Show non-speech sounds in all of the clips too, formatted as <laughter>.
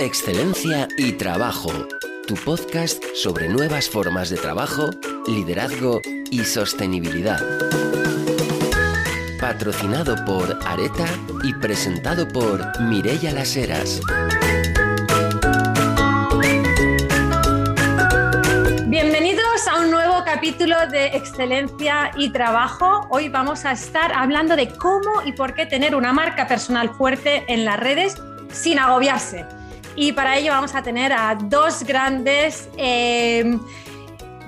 Excelencia y Trabajo, tu podcast sobre nuevas formas de trabajo, liderazgo y sostenibilidad. Patrocinado por Areta y presentado por Mirella Las Heras. Bienvenidos a un nuevo capítulo de Excelencia y Trabajo. Hoy vamos a estar hablando de cómo y por qué tener una marca personal fuerte en las redes sin agobiarse. Y para ello vamos a tener a dos grandes, eh,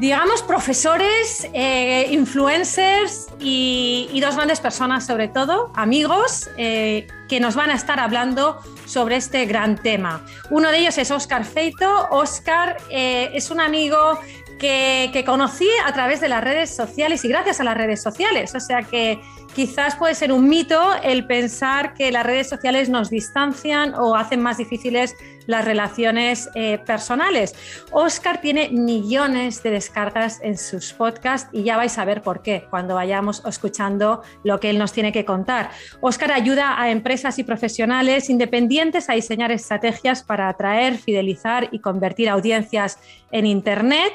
digamos, profesores, eh, influencers y, dos grandes personas, sobre todo, amigos, eh, que nos van a estar hablando sobre este gran tema. Uno de ellos es Oscar Feito. Oscar es un amigo que, que, conocí a través de las redes sociales y gracias a las redes sociales. O sea que quizás puede ser un mito el pensar que las redes sociales nos distancian o hacen más difíciles las relaciones eh, personales. Oscar tiene millones de descargas en sus podcasts y ya vais a ver por qué cuando vayamos escuchando lo que él nos tiene que contar. Oscar ayuda a empresas y profesionales independientes a diseñar estrategias para atraer, fidelizar y convertir audiencias en Internet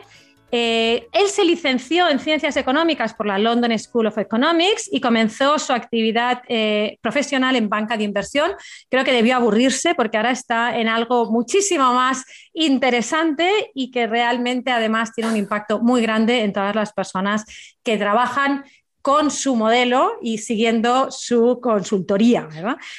eh, él se licenció en Ciencias Económicas por la London School of Economics y comenzó su actividad eh, profesional en banca de inversión. Creo que debió aburrirse porque ahora está en algo muchísimo más interesante y que realmente además tiene un impacto muy grande en todas las personas que trabajan con su modelo y siguiendo su consultoría.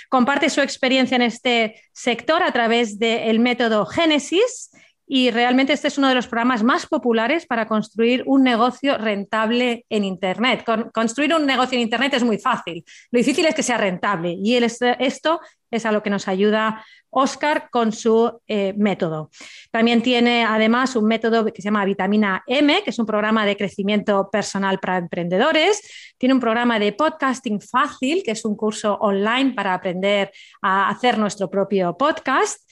Comparte su experiencia en este sector a través del método Génesis y realmente este es uno de los programas más populares para construir un negocio rentable en Internet. construir un negocio en Internet es muy fácil, lo difícil es que sea rentable y esto es a lo que nos ayuda Oscar con su eh, método. También tiene además un método que se llama Vitamina M, que es un programa de crecimiento personal para emprendedores. Tiene un programa de podcasting fácil, que es un curso online para aprender a hacer nuestro propio podcast.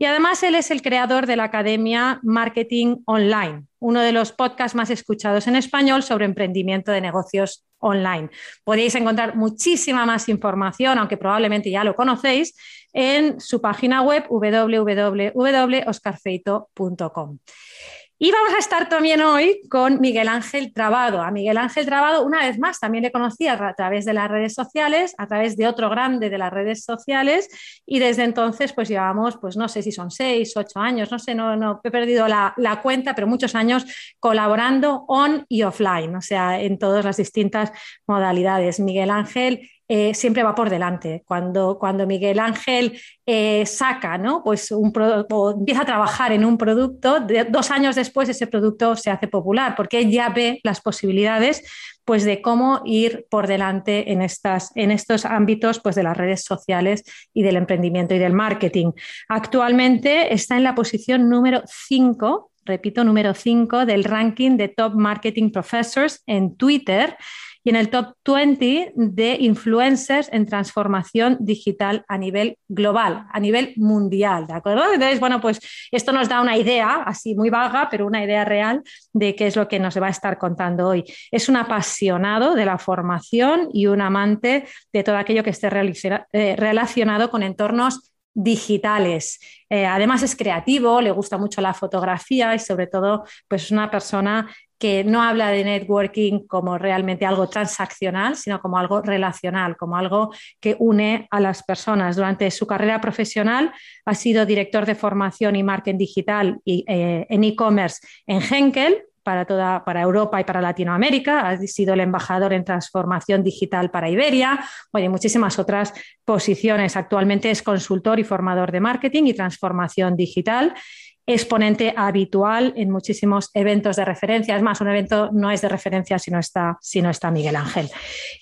Y además él es el creador de la Academia Marketing Online, uno de los podcasts más escuchados en español sobre emprendimiento de negocios online. Podéis encontrar muchísima más información, aunque probablemente ya lo conocéis, en su página web www.oscarfeito.com. Y vamos a estar también hoy con Miguel Ángel Trabado. A Miguel Ángel Trabado, una vez más, también le conocí a través de las redes sociales, a través de otro grande de las redes sociales, y desde entonces, pues llevamos, pues no sé si son seis, ocho años, no sé, no, no he perdido la, la cuenta, pero muchos años colaborando on y offline, o sea, en todas las distintas modalidades. Miguel Ángel eh, siempre va por delante. Cuando, cuando Miguel Ángel eh, saca, ¿no? pues un o empieza a trabajar en un producto, dos años después ese producto se hace popular, porque ya ve las posibilidades pues, de cómo ir por delante en, estas, en estos ámbitos pues, de las redes sociales y del emprendimiento y del marketing. Actualmente está en la posición número 5, repito, número 5 del ranking de Top Marketing Professors en Twitter y en el top 20 de influencers en transformación digital a nivel global, a nivel mundial, ¿de acuerdo? Entonces, bueno, pues esto nos da una idea, así muy vaga, pero una idea real de qué es lo que nos va a estar contando hoy. Es un apasionado de la formación y un amante de todo aquello que esté eh, relacionado con entornos digitales. Eh, además es creativo, le gusta mucho la fotografía y sobre todo pues es una persona que no habla de networking como realmente algo transaccional, sino como algo relacional, como algo que une a las personas. Durante su carrera profesional ha sido director de formación y marketing digital y, eh, en e-commerce en Henkel, para toda para Europa y para Latinoamérica, ha sido el embajador en transformación digital para Iberia, oye, muchísimas otras posiciones. Actualmente es consultor y formador de marketing y transformación digital exponente habitual en muchísimos eventos de referencia. Es más, un evento no es de referencia si no está, si no está Miguel Ángel.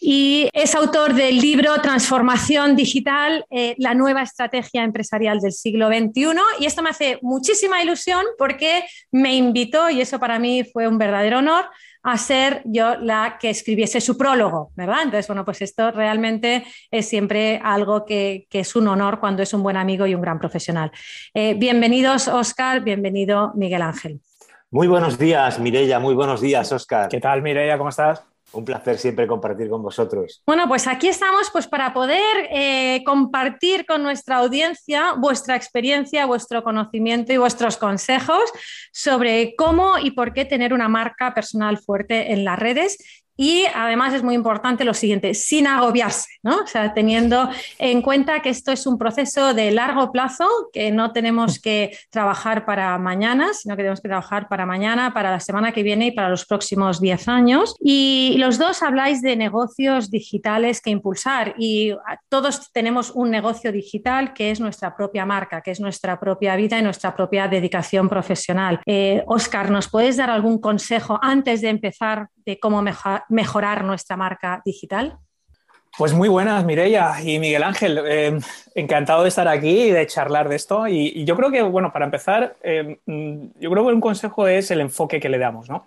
Y es autor del libro Transformación Digital, eh, la nueva estrategia empresarial del siglo XXI. Y esto me hace muchísima ilusión porque me invitó, y eso para mí fue un verdadero honor, a ser yo la que escribiese su prólogo, ¿verdad? Entonces, bueno, pues esto realmente es siempre algo que, es un honor cuando es un buen amigo y un gran profesional. Eh, bienvenidos, Oscar, bienvenido, Miguel Ángel. Muy buenos días, Mireya, muy buenos días, Oscar. ¿Qué tal, Mireya? ¿Cómo estás? Un placer siempre compartir con vosotros. Bueno, pues aquí estamos pues, para poder eh, compartir con nuestra audiencia vuestra experiencia, vuestro conocimiento y vuestros consejos sobre cómo y por qué tener una marca personal fuerte en las redes y además es muy importante lo siguiente, sin agobiarse, ¿no? O sea, teniendo en cuenta que esto es un proceso de largo plazo, que no tenemos que trabajar para mañana, sino que tenemos que trabajar para mañana, para la semana que viene y para los próximos 10 años. Y los dos habláis de negocios digitales que impulsar y todos tenemos un negocio digital que es nuestra propia marca, que es nuestra propia vida y nuestra propia dedicación profesional. Oscar, eh, ¿nos puedes dar algún consejo antes de empezar de cómo mejorar nuestra marca digital? Pues muy buenas, Mireia y Miguel Ángel. Eh, encantado de estar aquí y de charlar de esto. Y, yo creo que, bueno, para empezar, eh, yo creo que un consejo es el enfoque que le damos, ¿no?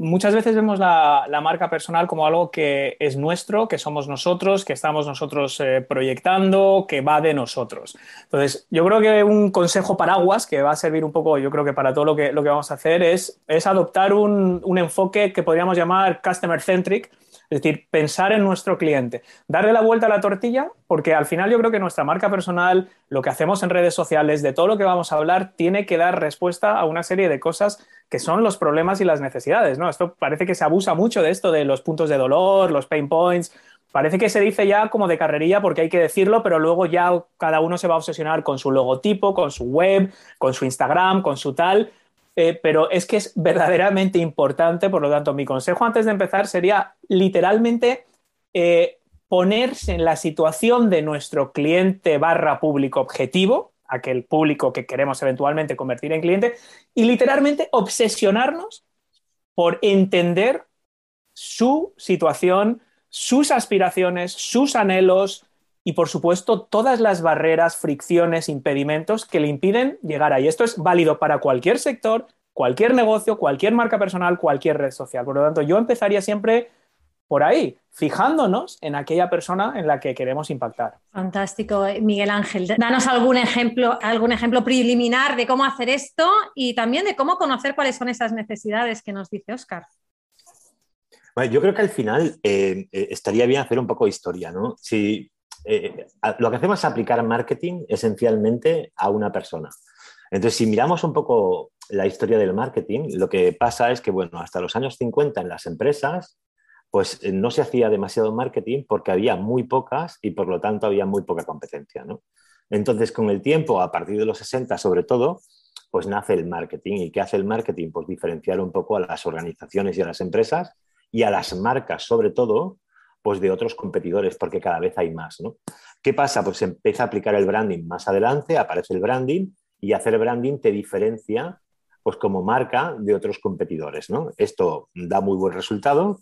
Muchas veces vemos la, marca personal como algo que es nuestro, que somos nosotros, que estamos nosotros eh, proyectando, que va de nosotros. Entonces, yo creo que un consejo paraguas que va a servir un poco, yo creo que para todo lo que, lo que vamos a hacer es, es adoptar un, un enfoque que podríamos llamar customer centric, es decir, pensar en nuestro cliente, darle la vuelta a la tortilla, porque al final yo creo que nuestra marca personal, lo que hacemos en redes sociales, de todo lo que vamos a hablar, tiene que dar respuesta a una serie de cosas que son los problemas y las necesidades, ¿no? Esto parece que se abusa mucho de esto, de los puntos de dolor, los pain points. Parece que se dice ya como de carrería porque hay que decirlo, pero luego ya cada uno se va a obsesionar con su logotipo, con su web, con su Instagram, con su tal. Eh, pero es que es verdaderamente importante, por lo tanto, mi consejo antes de empezar sería literalmente eh, ponerse en la situación de nuestro cliente barra público objetivo, aquel público que queremos eventualmente convertir en cliente, y literalmente obsesionarnos por entender su situación, sus aspiraciones, sus anhelos, y, por supuesto, todas las barreras, fricciones, impedimentos que le impiden llegar ahí. Esto es válido para cualquier sector, cualquier negocio, cualquier marca personal, cualquier red social. Por lo tanto, yo empezaría siempre por ahí, fijándonos en aquella persona en la que queremos impactar. Fantástico, Miguel Ángel. Danos algún ejemplo, algún ejemplo preliminar de cómo hacer esto y también de cómo conocer cuáles son esas necesidades que nos dice Oscar. Bueno, yo creo que al final eh, eh, estaría bien hacer un poco de historia, ¿no? Si eh, lo que hacemos es aplicar marketing esencialmente a una persona. Entonces, si miramos un poco la historia del marketing, lo que pasa es que, bueno, hasta los años 50 en las empresas, pues eh, no se hacía demasiado marketing porque había muy pocas y por lo tanto había muy poca competencia. Entonces, con el tiempo, a partir de los 60 sobre todo, pues nace el marketing. ¿Y qué hace el marketing? Pues diferenciar un poco a las organizaciones y a las empresas y a las marcas sobre todo, pues de otros competidores, porque cada vez hay más, ¿no? ¿Qué pasa? Pues se empieza a aplicar el branding más adelante, aparece el branding y hacer branding te diferencia pues como marca de otros competidores, ¿no? Esto da muy buen resultado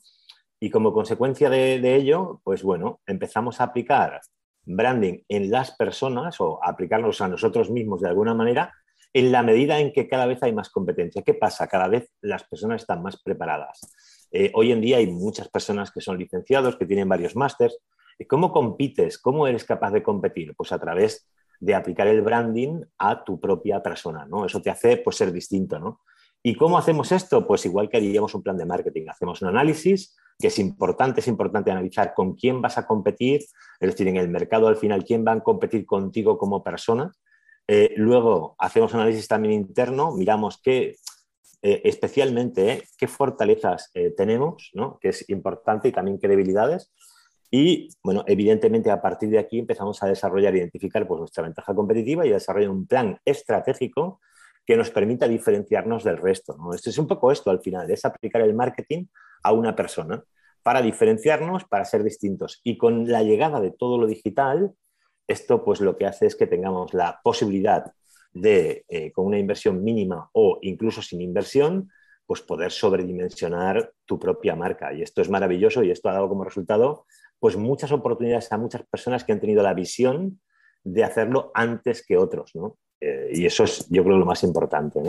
y como consecuencia de, ello, pues bueno, empezamos a aplicar branding en las personas o aplicarlos a nosotros mismos de alguna manera en la medida en que cada vez hay más competencia. ¿Qué pasa? Cada vez las personas están más preparadas. Eh, hoy en día hay muchas personas que son licenciados, que tienen varios másters. ¿Cómo compites? ¿Cómo eres capaz de competir? Pues a través de aplicar el branding a tu propia persona, ¿no? Eso te hace pues, ser distinto, ¿no? ¿Y cómo hacemos esto? Pues igual que haríamos un plan de marketing. Hacemos un análisis, que es importante, es importante analizar con quién vas a competir, es decir, en el mercado al final, quién va a competir contigo como persona. Eh, luego hacemos un análisis también interno, miramos qué, eh, especialmente, qué fortalezas eh, tenemos, ¿no? que es importante, y también qué debilidades. Y, bueno, evidentemente a partir de aquí empezamos a desarrollar, identificar pues, nuestra ventaja competitiva y a desarrollar un plan estratégico que nos permita diferenciarnos del resto. ¿no? Esto es un poco esto al final, es aplicar el marketing a una persona para diferenciarnos, para ser distintos. Y con la llegada de todo lo digital, esto pues lo que hace es que tengamos la posibilidad de, eh, con una inversión mínima o incluso sin inversión, pues poder sobredimensionar tu propia marca. Y esto es maravilloso y esto ha dado como resultado pues muchas oportunidades a muchas personas que han tenido la visión de hacerlo antes que otros, ¿no? Eh, y eso es, yo creo, lo más importante.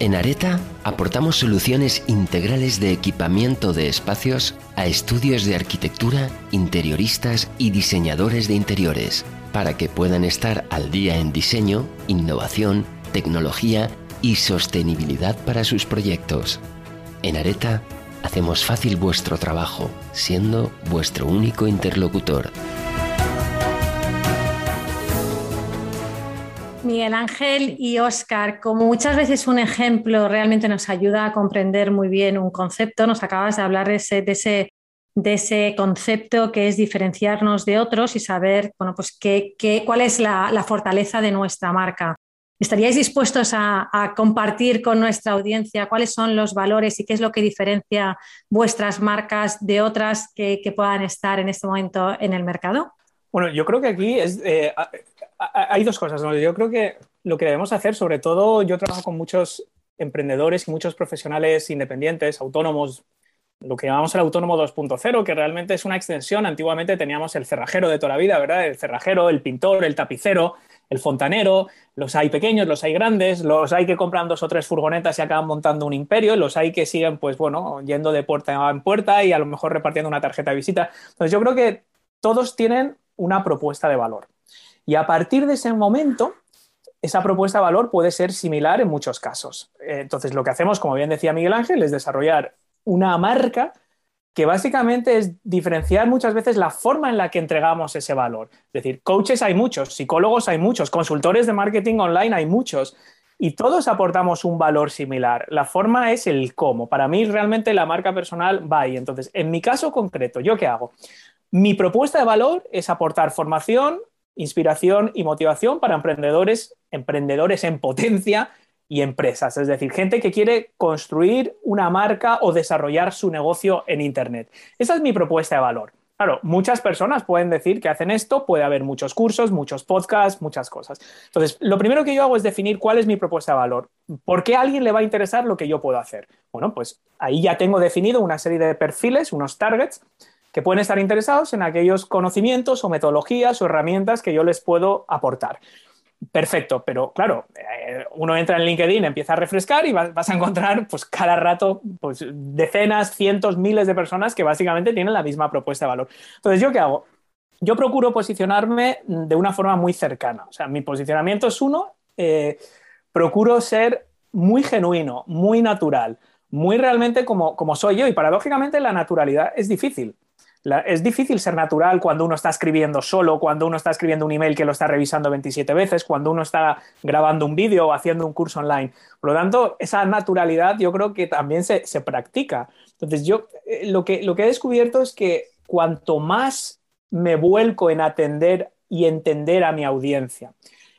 En Areta aportamos soluciones integrales de equipamiento de espacios a estudios de arquitectura, interioristas y diseñadores de interiores, para que puedan estar al día en diseño, innovación, tecnología y sostenibilidad para sus proyectos. En Areta hacemos fácil vuestro trabajo, siendo vuestro único interlocutor. Miguel Ángel y Óscar, como muchas veces un ejemplo realmente nos ayuda a comprender muy bien un concepto, nos acabas de hablar de ese, concepto que es diferenciarnos de otros y saber bueno, pues qué, cuál es la, fortaleza de nuestra marca. ¿Estaríais dispuestos a, compartir con nuestra audiencia cuáles son los valores y qué es lo que diferencia vuestras marcas de otras que, puedan estar en este momento en el mercado? Bueno, yo creo que aquí es, eh, hay dos cosas. Yo creo que lo que debemos hacer, sobre todo yo trabajo con muchos emprendedores y muchos profesionales independientes, autónomos, lo que llamamos el autónomo 2.0, que realmente es una extensión. Antiguamente teníamos el cerrajero de toda la vida, ¿verdad? El cerrajero, el pintor, el tapicero, el fontanero, los hay pequeños, los hay grandes, los hay que compran dos o tres furgonetas y acaban montando un imperio, los hay que siguen, pues bueno, yendo de puerta en puerta y a lo mejor repartiendo una tarjeta de visita. Entonces yo creo que todos tienen una propuesta de valor. Y a partir de ese momento, esa propuesta de valor puede ser similar en muchos casos. Entonces, lo que hacemos, como bien decía Miguel Ángel, es desarrollar una marca que básicamente es diferenciar muchas veces la forma en la que entregamos ese valor. Es decir, coaches hay muchos, psicólogos hay muchos, consultores de marketing online hay muchos y todos aportamos un valor similar. La forma es el cómo. Para mí realmente la marca personal va ahí. Entonces, en mi caso concreto, ¿yo qué hago? Mi propuesta de valor es aportar formación, inspiración y motivación para emprendedores, emprendedores en potencia y empresas, es decir, gente que quiere construir una marca o desarrollar su negocio en Internet. Esa es mi propuesta de valor. Claro, muchas personas pueden decir que hacen esto, puede haber muchos cursos, muchos podcasts, muchas cosas. Entonces, lo primero que yo hago es definir cuál es mi propuesta de valor. ¿Por qué a alguien le va a interesar lo que yo puedo hacer? Bueno, pues ahí ya tengo definido una serie de perfiles, unos targets, que pueden estar interesados en aquellos conocimientos o metodologías o herramientas que yo les puedo aportar. Perfecto, pero claro, eh, uno entra en LinkedIn, empieza a refrescar y vas, a encontrar pues cada rato pues, decenas, cientos, miles de personas que básicamente tienen la misma propuesta de valor. Entonces, ¿yo qué hago? Yo procuro posicionarme de una forma muy cercana. O sea, mi posicionamiento es uno, eh, procuro ser muy genuino, muy natural, muy realmente como, como soy yo y paradójicamente la naturalidad es difícil es difícil ser natural cuando uno está escribiendo solo, cuando uno está escribiendo un email que lo está revisando 27 veces, cuando uno está grabando un vídeo o haciendo un curso online. Por lo tanto, esa naturalidad yo creo que también se, practica. Entonces, yo eh, lo, que, lo que he descubierto es que cuanto más me vuelco en atender y entender a mi audiencia,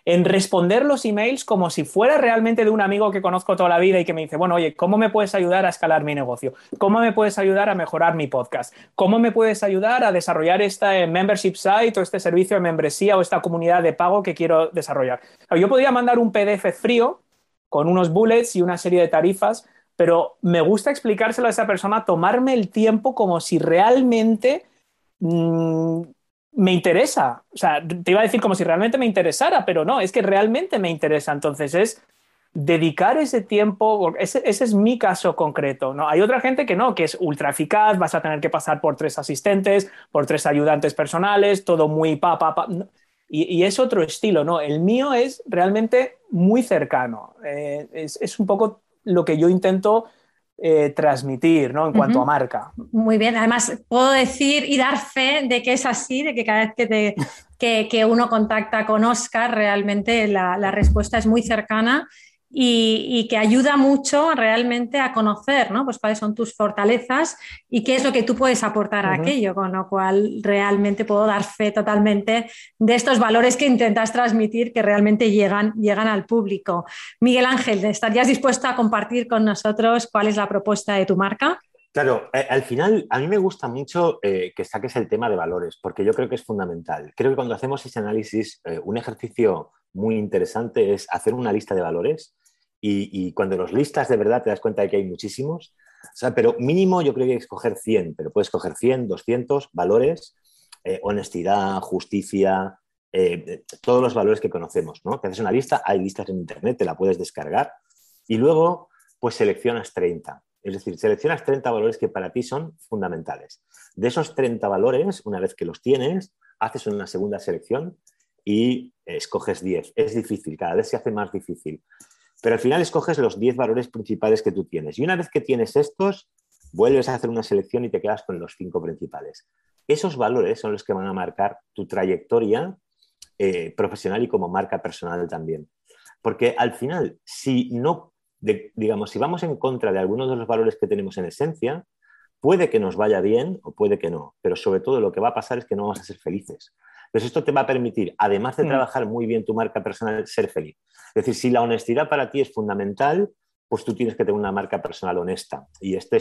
en responder los emails como si fuera realmente de un amigo que conozco toda la vida y que me dice, bueno, oye, ¿cómo me puedes ayudar a escalar mi negocio? ¿Cómo me puedes ayudar a mejorar mi podcast? ¿Cómo me puedes ayudar a desarrollar este membership site o este servicio de membresía o esta comunidad de pago que quiero desarrollar? Yo podría mandar un PDF frío con unos bullets y una serie de tarifas, pero me gusta explicárselo a esa persona, tomarme el tiempo como si realmente mm, me interesa. O sea, te iba a decir como si realmente me interesara, pero no, es que realmente me interesa. Entonces es dedicar ese tiempo, ese, es mi caso concreto, ¿no? Hay otra gente que no, que es ultra eficaz, vas a tener que pasar por tres asistentes, por tres ayudantes personales, todo muy pa, pa, pa. Y, es otro estilo, ¿no? El mío es realmente muy cercano. Eh, es, un poco lo que yo intento eh, transmitir ¿no? en cuanto a marca. Muy bien, además puedo decir y dar fe de que es así, de que cada vez que, te, que, uno contacta con Oscar, realmente la, la respuesta es muy cercana y, que ayuda mucho realmente a conocer ¿no? pues cuáles son tus fortalezas y qué es lo que tú puedes aportar a aquello, con lo cual realmente puedo dar fe totalmente de estos valores que intentas transmitir que realmente llegan, llegan al público. Miguel Ángel, ¿estarías dispuesto a compartir con nosotros cuál es la propuesta de tu marca? Claro, eh, al final a mí me gusta mucho eh, que saques el tema de valores, porque yo creo que es fundamental. Creo que cuando hacemos ese análisis, eh, un ejercicio muy interesante es hacer una lista de valores y, cuando los listas de verdad te das cuenta de que hay muchísimos. pero mínimo yo creo que hay que escoger 100, pero puedes escoger 100, 200 valores, eh, honestidad, justicia, eh, todos los valores que conocemos. ¿no? Te haces una lista, hay listas en Internet, te la puedes descargar y luego pues seleccionas 30. Es decir, seleccionas 30 valores que para ti son fundamentales. De esos 30 valores, una vez que los tienes, haces una segunda selección y escoges 10. Es difícil, cada vez se hace más difícil. Pero al final escoges los 10 valores principales que tú tienes. Y una vez que tienes estos, vuelves a hacer una selección y te quedas con los cinco principales. Esos valores son los que van a marcar tu trayectoria eh, profesional y como marca personal también. Porque al final, si no, digamos, si vamos en contra de algunos de los valores que tenemos en esencia, puede que nos vaya bien o puede que no, pero sobre todo lo que va a pasar es que no vamos a ser felices. Entonces esto te va a permitir, además de mm. trabajar muy bien tu marca personal, ser feliz. Es decir, si la honestidad para ti es fundamental, pues tú tienes que tener una marca personal honesta. Y este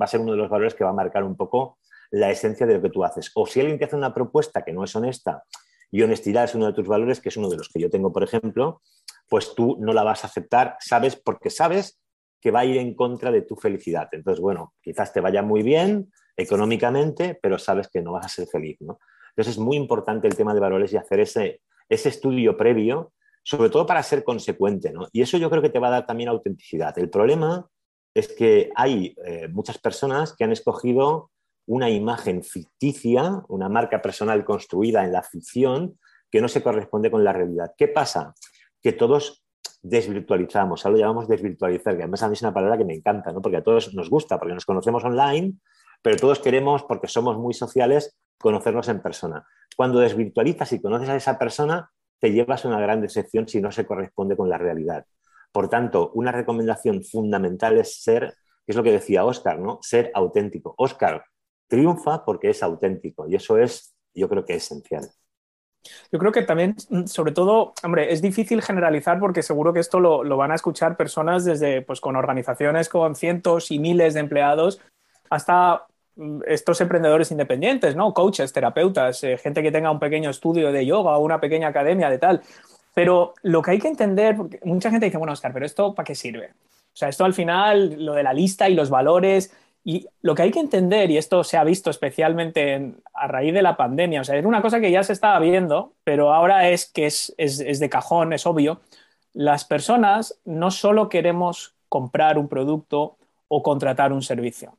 va a ser uno de los valores que va a marcar un poco la esencia de lo que tú haces. O si alguien te hace una propuesta que no es honesta y honestidad es uno de tus valores, que es uno de los que yo tengo, por ejemplo, pues tú no la vas a aceptar, sabes, porque sabes que va a ir en contra de tu felicidad. Entonces, bueno, quizás te vaya muy bien económicamente, pero sabes que no vas a ser feliz, ¿no? Entonces es muy importante el tema de valores y hacer ese, ese estudio previo, sobre todo para ser consecuente, ¿no? Y eso yo creo que te va a dar también autenticidad. El problema es que hay eh, muchas personas que han escogido una imagen ficticia, una marca personal construida en la ficción, que no se corresponde con la realidad. ¿Qué pasa? Que todos desvirtualizamos, ahora lo llamamos desvirtualizar, que además a mí es una palabra que me encanta, ¿no? porque a todos nos gusta, porque nos conocemos online, pero todos queremos, porque somos muy sociales, conocernos en persona. Cuando desvirtualizas y conoces a esa persona, te llevas una gran decepción si no se corresponde con la realidad. Por tanto, una recomendación fundamental es ser, que es lo que decía Oscar, ¿no? Ser auténtico. Oscar triunfa porque es auténtico y eso es, yo creo que es esencial. Yo creo que también, sobre todo, hombre, es difícil generalizar porque seguro que esto lo, lo, van a escuchar personas desde, pues, con organizaciones con cientos y miles de empleados hasta mm, estos emprendedores independientes, ¿no? Coaches, terapeutas, eh, gente que tenga un pequeño estudio de yoga o una pequeña academia de tal. Pero lo que hay que entender, porque mucha gente dice, bueno, Oscar, pero ¿esto para qué sirve? O sea, esto al final, lo de la lista y los valores, y lo que hay que entender, y esto se ha visto especialmente a raíz de la pandemia, o sea, es una cosa que ya se estaba viendo, pero ahora es que es, de cajón, es obvio, las personas no solo queremos comprar un producto o contratar un servicio.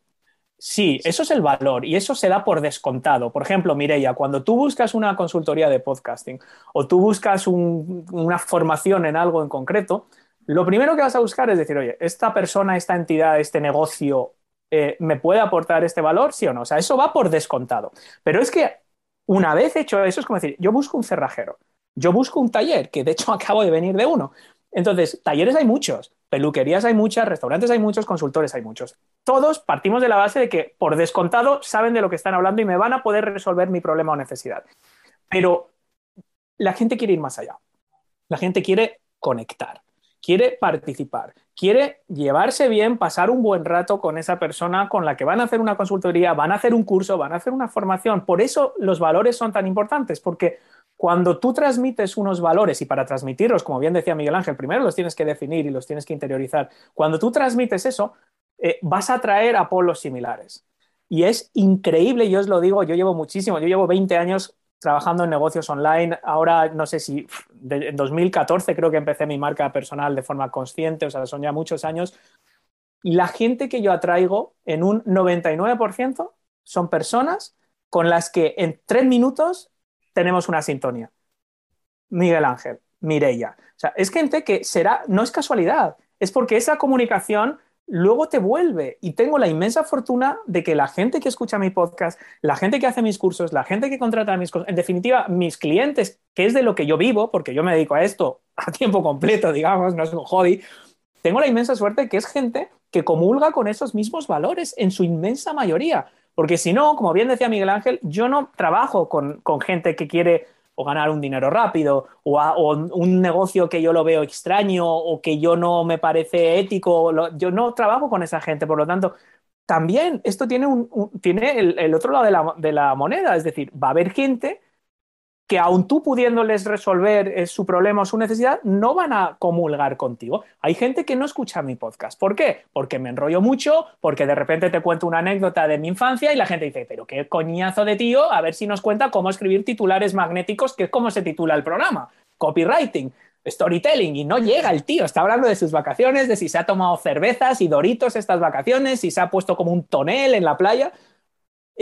Sí, eso es el valor y eso se da por descontado. Por ejemplo, Mireia, cuando tú buscas una consultoría de podcasting o tú buscas una formación en algo en concreto, lo primero que vas a buscar es decir, oye, esta persona, esta entidad, este negocio eh, ¿me puede aportar este valor, sí o no? O sea, eso va por descontado. Pero es que una vez hecho eso, es como decir, yo busco un cerrajero, yo busco un taller, que de hecho <laughs> acabo de venir de uno. Entonces, talleres hay muchos, peluquerías hay muchas, restaurantes hay muchos, consultores hay muchos. Todos partimos de la base de que por descontado saben de lo que están hablando y me van a poder resolver mi problema o necesidad. Pero la gente quiere ir más allá. La gente quiere conectar, quiere participar, quiere llevarse bien, pasar un buen rato con esa persona con la que van a hacer una consultoría, van a hacer un curso, van a hacer una formación. Por eso los valores son tan importantes, porque cuando tú transmites unos valores, y para transmitirlos, como bien decía Miguel Ángel, primero los tienes que definir y los tienes que interiorizar. Cuando tú transmites eso, eh, vas a atraer a polos similares. Y es increíble, yo os lo digo, yo llevo muchísimo, yo llevo 20 años trabajando en negocios online. Ahora no sé si en 2014 creo que empecé mi marca personal de forma consciente, o sea, son ya muchos años. Y la gente que yo atraigo en un 99% son personas con las que en tres minutos tenemos una sintonía. Miguel Ángel, Mireia. O sea, es gente que será, no es casualidad, es porque esa comunicación luego te vuelve. Y tengo la inmensa fortuna de que la gente que escucha mi podcast, la gente que hace mis cursos, la gente que contrata mis en definitiva, mis clientes, que es de lo que yo vivo, porque yo me dedico a esto a tiempo completo, digamos, no es un hobby, tengo la inmensa suerte que es gente que comulga con esos mismos valores en su inmensa mayoría. Porque si no, como bien decía Miguel Ángel, yo no trabajo con, con gente que quiere o ganar un dinero rápido, o, un negocio que yo lo veo extraño o que yo no me parece ético. yo no trabajo con esa gente, por lo tanto, también esto tiene, un, tiene el, otro lado de la, de la moneda, es decir, va a haber gente que aun tú pudiéndoles resolver eh, su problema o su necesidad, no van a comulgar contigo. Hay gente que no escucha mi podcast. ¿Por qué? Porque me enrollo mucho, porque de repente te cuento una anécdota de mi infancia y la gente dice, pero qué coñazo de tío, a ver si nos cuenta cómo escribir titulares magnéticos, que es como se titula el programa. Copywriting storytelling y no llega el tío, está hablando de sus vacaciones, de si se ha tomado cervezas y doritos estas vacaciones, si se ha puesto como un tonel en la playa.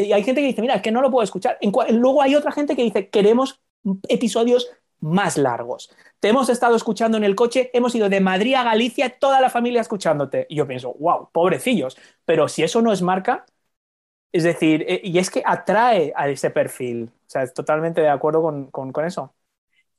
Y hay gente que dice, mira, es que no lo puedo escuchar. Luego hay otra gente que dice, queremos episodios más largos. Te hemos estado escuchando en el coche, hemos ido de Madrid a Galicia, toda la familia escuchándote. Y yo pienso, wow, pobrecillos. Pero si eso no es marca, es decir, eh, y es que atrae a ese perfil. O sea, totalmente de acuerdo con eso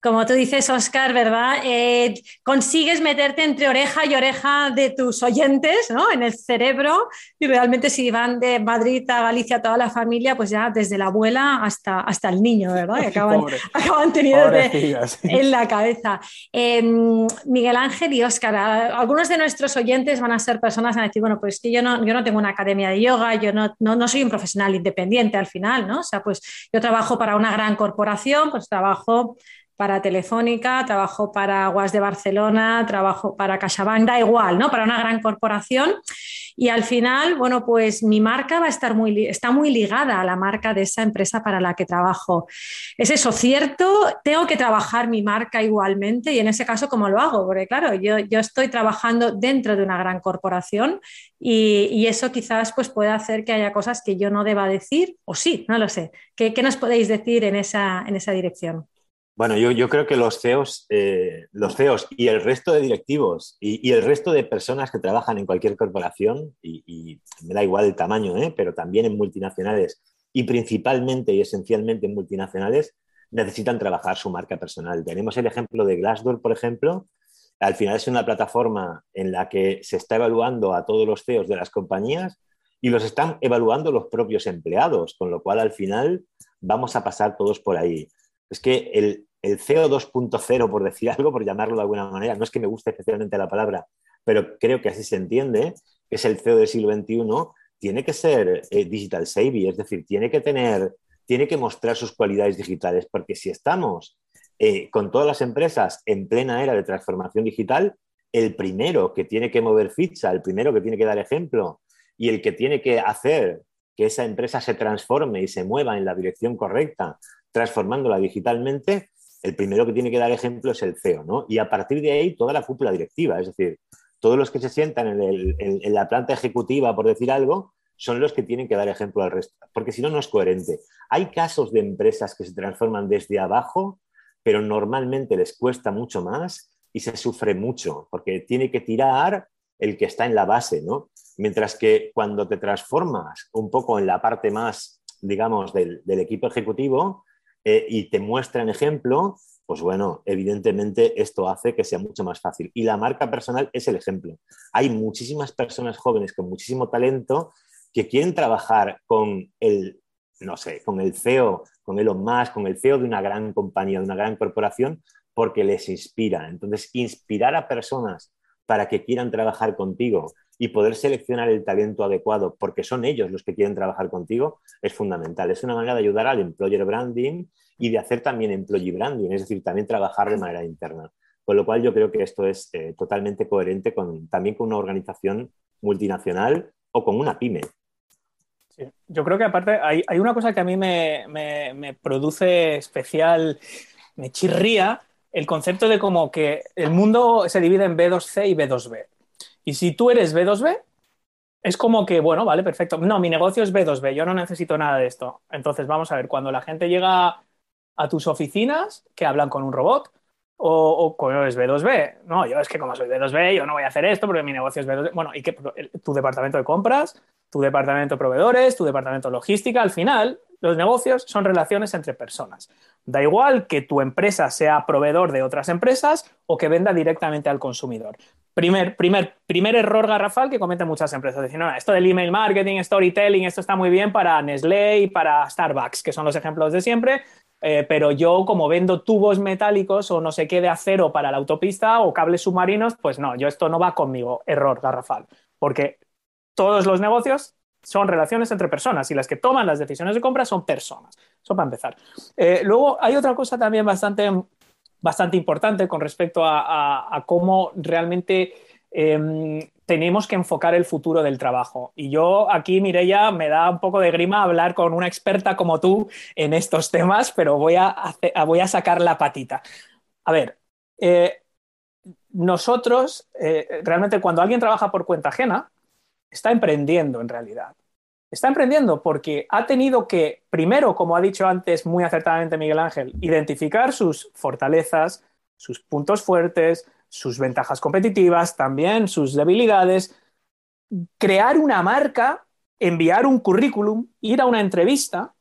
como tú dices, Oscar, ¿verdad? Eh, consigues meterte entre oreja y oreja de tus oyentes, ¿no? En el cerebro. Y realmente si van de Madrid a Galicia toda la familia, pues ya desde la abuela hasta, hasta el niño, ¿verdad? Que <laughs> acaban, acaban teniendo en la cabeza. Em, Miguel Ángel y Oscar, algunos de nuestros oyentes van a ser personas que van a decir, bueno, pues que yo no, yo no tengo una academia de yoga, yo no, no, no soy un profesional independiente al final, ¿no? O sea, pues yo trabajo para una gran corporación, pues trabajo para Telefónica, trabajo para Aguas de Barcelona, trabajo para CaixaBank, da igual, ¿no? Para una gran corporación. Y al final, bueno, pues mi marca va a estar muy, está muy ligada a la marca de esa empresa para la que trabajo. ¿Es eso cierto? ¿Tengo que trabajar mi marca igualmente? Y en ese caso, ¿cómo lo hago? Porque claro, yo, yo estoy trabajando dentro de una gran corporación y, y, eso quizás pues, puede hacer que haya cosas que yo no deba decir, o sí, no lo sé. ¿Qué, qué nos podéis decir en esa, en esa dirección? Bueno, yo, creo que los CEOs, eh, los CEOs y el resto de directivos y, el resto de personas que trabajan en cualquier corporación, y, me da igual el tamaño, ¿eh? pero también en multinacionales y principalmente y esencialmente en multinacionales, necesitan trabajar su marca personal. Tenemos el ejemplo de Glassdoor, por ejemplo. Al final es una plataforma en la que se está evaluando a todos los CEOs de las compañías y los están evaluando los propios empleados, con lo cual al final vamos a pasar todos por ahí. Es que el, el CEO 2.0, por decir <laughs> algo, por llamarlo de alguna manera, no es que me guste especialmente la palabra, pero creo que así se entiende, que es el CEO del siglo XXI, tiene que ser eh, digital savvy, es decir, tiene que tener, tiene que mostrar sus cualidades digitales, porque si estamos eh, con todas las empresas en plena era de transformación digital, el primero que tiene que mover ficha, el primero que tiene que dar ejemplo y el que tiene que hacer que esa empresa se transforme y se mueva en la dirección correcta, transformándola digitalmente, el primero que tiene que dar ejemplo es el CEO, ¿no? Y a partir de ahí toda la cúpula directiva, es decir, todos los que se sientan en, la planta ejecutiva, por decir algo, son los que tienen que dar ejemplo al resto, porque si no, no es coherente. Hay casos de empresas que se transforman desde abajo, pero normalmente les cuesta mucho más y se sufre mucho, porque tiene que tirar el que está en la base, ¿no? Mientras que cuando te transformas un poco en la parte más, digamos, del equipo ejecutivo, eh, y te muestran ejemplo, pues bueno, evidentemente esto hace que sea mucho más fácil. Y la marca personal es el ejemplo. Hay muchísimas personas jóvenes con muchísimo talento que quieren trabajar con el, no sé, con el CEO, con Elon Musk, con el CEO de una gran compañía, de una gran corporación, porque les inspira. Entonces, inspirar a personas para que quieran trabajar contigo y poder seleccionar el talento adecuado porque son ellos los que quieren trabajar contigo es fundamental. Es una manera de ayudar al employer branding y de hacer también employee branding, es decir, también trabajar de manera interna. Con lo cual yo creo que esto es eh, totalmente coherente con, también con una organización multinacional o con una pyme. Yo creo que aparte hay, una cosa que a mí me, me produce especial, me chirría, el concepto de como que el mundo se divide en B2C y B2B. Y si tú eres B2B, es como que, bueno, vale, perfecto. No, mi negocio es B2B, yo no necesito nada de esto. Entonces, vamos a ver, cuando la gente llega a tus oficinas, que hablan con un robot, o, o es B2B. No, yo es que como soy B2B, yo no voy a hacer esto porque mi negocio es B2B. Bueno, y que tu departamento de compras, tu departamento de proveedores, tu departamento de logística, al final, los negocios son relaciones entre personas. Da igual que tu empresa sea proveedor de otras empresas o que venda directamente al consumidor. Primer, primer, primer error garrafal que cometen muchas empresas. Decir, no, esto del email marketing, storytelling, esto está muy bien para Nestlé y para Starbucks, que son los ejemplos de siempre, eh, pero yo como vendo tubos metálicos o no sé qué de acero para la autopista o cables submarinos, pues no, yo esto no va conmigo. Error garrafal. Porque todos los negocios son relaciones entre personas y las que toman las decisiones de compra son personas. Eso para empezar. Eh, luego hay otra cosa también bastante, bastante importante con respecto a, cómo realmente em, tenemos que enfocar el futuro del trabajo. Y yo aquí, Mireya, me da un poco de grima hablar con una experta como tú en estos temas, pero voy a, voy a sacar la patita. A ver, eh, nosotros, eh, realmente cuando alguien trabaja por cuenta ajena, está emprendiendo en realidad. Está emprendiendo porque ha tenido que, primero, como ha dicho antes muy acertadamente Miguel Ángel, identificar sus fortalezas, sus puntos fuertes, sus ventajas competitivas, también sus debilidades, crear una marca, enviar un currículum, ir a una entrevista,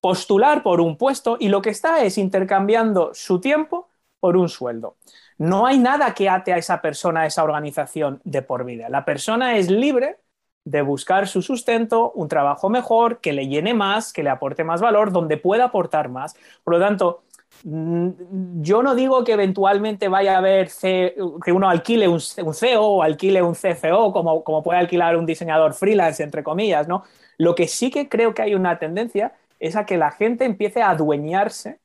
postular por un puesto y lo que está es intercambiando su tiempo por un sueldo. No hay nada que ate a esa persona, a esa organización de por vida. La persona es libre de buscar su sustento, un trabajo mejor, que le llene más, que le aporte más valor, donde pueda aportar más. Por lo tanto, mm, yo no digo que eventualmente vaya a haber que uno alquile un, CEO o alquile un CFO, como, como puede alquilar un diseñador freelance, entre comillas, ¿no? Lo que sí que creo que hay una tendencia es a que la gente empiece a adueñarse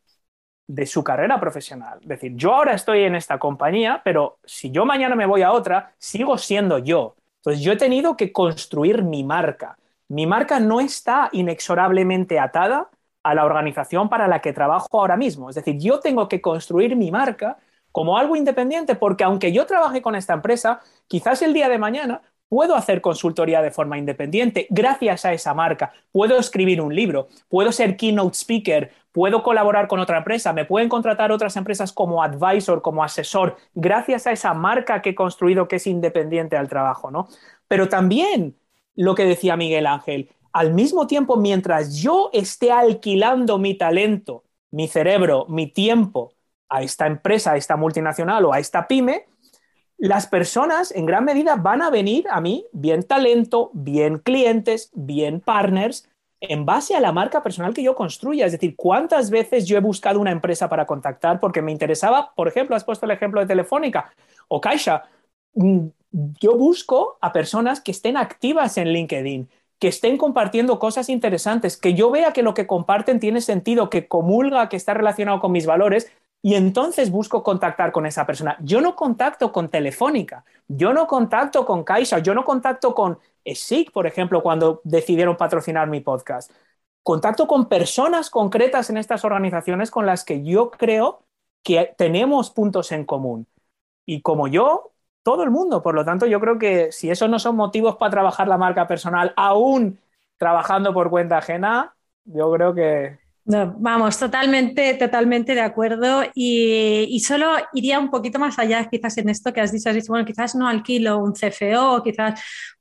de su carrera profesional. Es decir, yo ahora estoy en esta compañía, pero si yo mañana me voy a otra, sigo siendo yo. Entonces yo he tenido que construir mi marca. Mi marca no está inexorablemente atada a la organización para la que trabajo ahora mismo. Es decir, yo tengo que construir mi marca como algo independiente porque aunque yo trabaje con esta empresa, quizás el día de mañana puedo hacer consultoría de forma independiente gracias a esa marca, puedo escribir un libro, puedo ser keynote speaker, puedo colaborar con otra empresa, me pueden contratar otras empresas como advisor, como asesor, gracias a esa marca que he construido que es independiente al trabajo, ¿no? Pero también lo que decía Miguel Ángel, al mismo tiempo, mientras yo esté alquilando mi talento, mi cerebro, mi tiempo a esta empresa, a esta multinacional o a esta pyme, las personas en gran medida van a venir a mí, bien talento, bien clientes, bien partners, en base a la marca personal que yo construya. Es decir, ¿cuántas veces yo he buscado una empresa para contactar porque me interesaba, por ejemplo, has puesto el ejemplo de Telefónica o Caixa? Mm, yo busco a personas que estén activas en LinkedIn, que estén compartiendo cosas interesantes, que yo vea que lo que comparten tiene sentido, que comulga, que está relacionado con mis valores y entonces busco contactar con esa persona. Yo no contacto con Telefónica, yo no contacto con Caixa, yo no contacto con SIG, por ejemplo, cuando decidieron patrocinar mi podcast. Contacto con personas concretas en estas organizaciones con las que yo creo que tenemos puntos en común. Y como yo, todo el mundo. Por lo tanto, yo creo que si esos no son motivos para trabajar la marca personal, aún trabajando por cuenta ajena, yo creo que vamos, totalmente, totalmente de acuerdo. Y, solo iría un poquito más allá, quizás en esto que has dicho, has dicho, bueno, quizás no alquilo un CFO, quizás.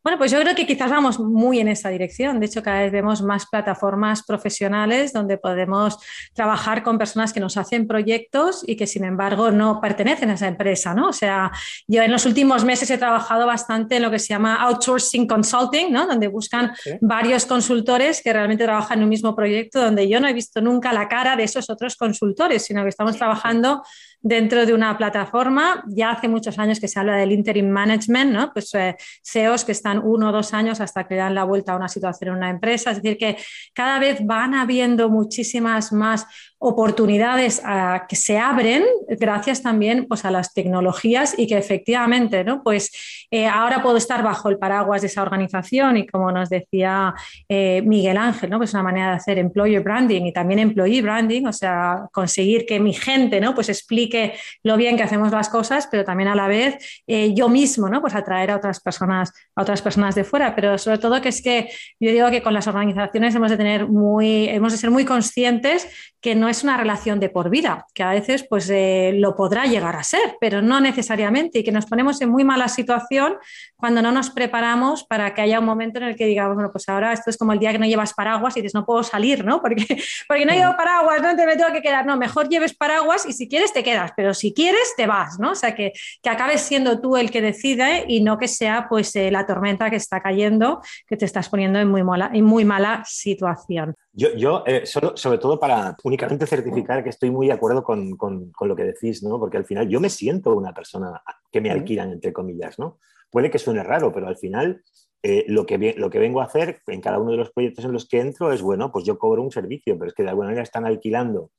Bueno, pues yo creo que quizás vamos muy en esa dirección. De hecho, cada vez vemos más plataformas profesionales donde podemos trabajar con personas que nos hacen proyectos y que, sin embargo, no pertenecen a esa empresa, ¿no? O sea, yo en los últimos meses he trabajado bastante en lo que se llama outsourcing consulting, ¿no? Donde buscan varios consultores que realmente trabajan en un mismo proyecto, donde yo no he visto nunca la cara de esos otros consultores, sino que estamos trabajando dentro de una plataforma. Ya hace muchos años que se habla del interim management, ¿no? Pues eh, CEOs que están uno o dos años hasta que dan la vuelta a una situación en una empresa. Es decir, que cada vez van habiendo muchísimas más oportunidades que se abren gracias también pues, a las tecnologías y que efectivamente ¿no? pues, eh, ahora puedo estar bajo el paraguas de esa organización y como nos decía eh, Miguel Ángel, ¿no? pues una manera de hacer employer branding y también employee branding, o sea, conseguir que mi gente ¿no? pues explique lo bien que hacemos las cosas, pero también a la vez eh, yo mismo ¿no? pues atraer a otras personas, a otras personas de fuera, pero sobre todo que es que yo digo que con las organizaciones hemos de tener muy, hemos de ser muy conscientes que no es una relación de por vida, que a veces pues eh, lo podrá llegar a ser, pero no necesariamente, y que nos ponemos en muy mala situación cuando no nos preparamos para que haya un momento en el que digamos, bueno, pues ahora esto es como el día que no llevas paraguas y dices, no puedo salir, ¿no? <laughs> Porque, porque no llevo paraguas, no te me tengo que quedar, no, mejor lleves paraguas y si quieres te quedas, pero si quieres te vas, ¿no? O sea, que, que acabes siendo tú el que decide y no que sea pues eh, la tormenta que está cayendo, que te estás poniendo en muy mala, en muy mala situación. Yo, yo eh, solo, sobre todo para únicamente certificar que estoy muy de acuerdo con, con, con, lo que decís, ¿no? Porque al final yo me siento una persona que me alquilan, entre comillas, ¿no? Puede que suene raro, pero al final eh, lo, que, lo que vengo a hacer en cada uno de los proyectos en los que entro es, bueno, pues yo cobro un servicio, pero es que de alguna manera están alquilando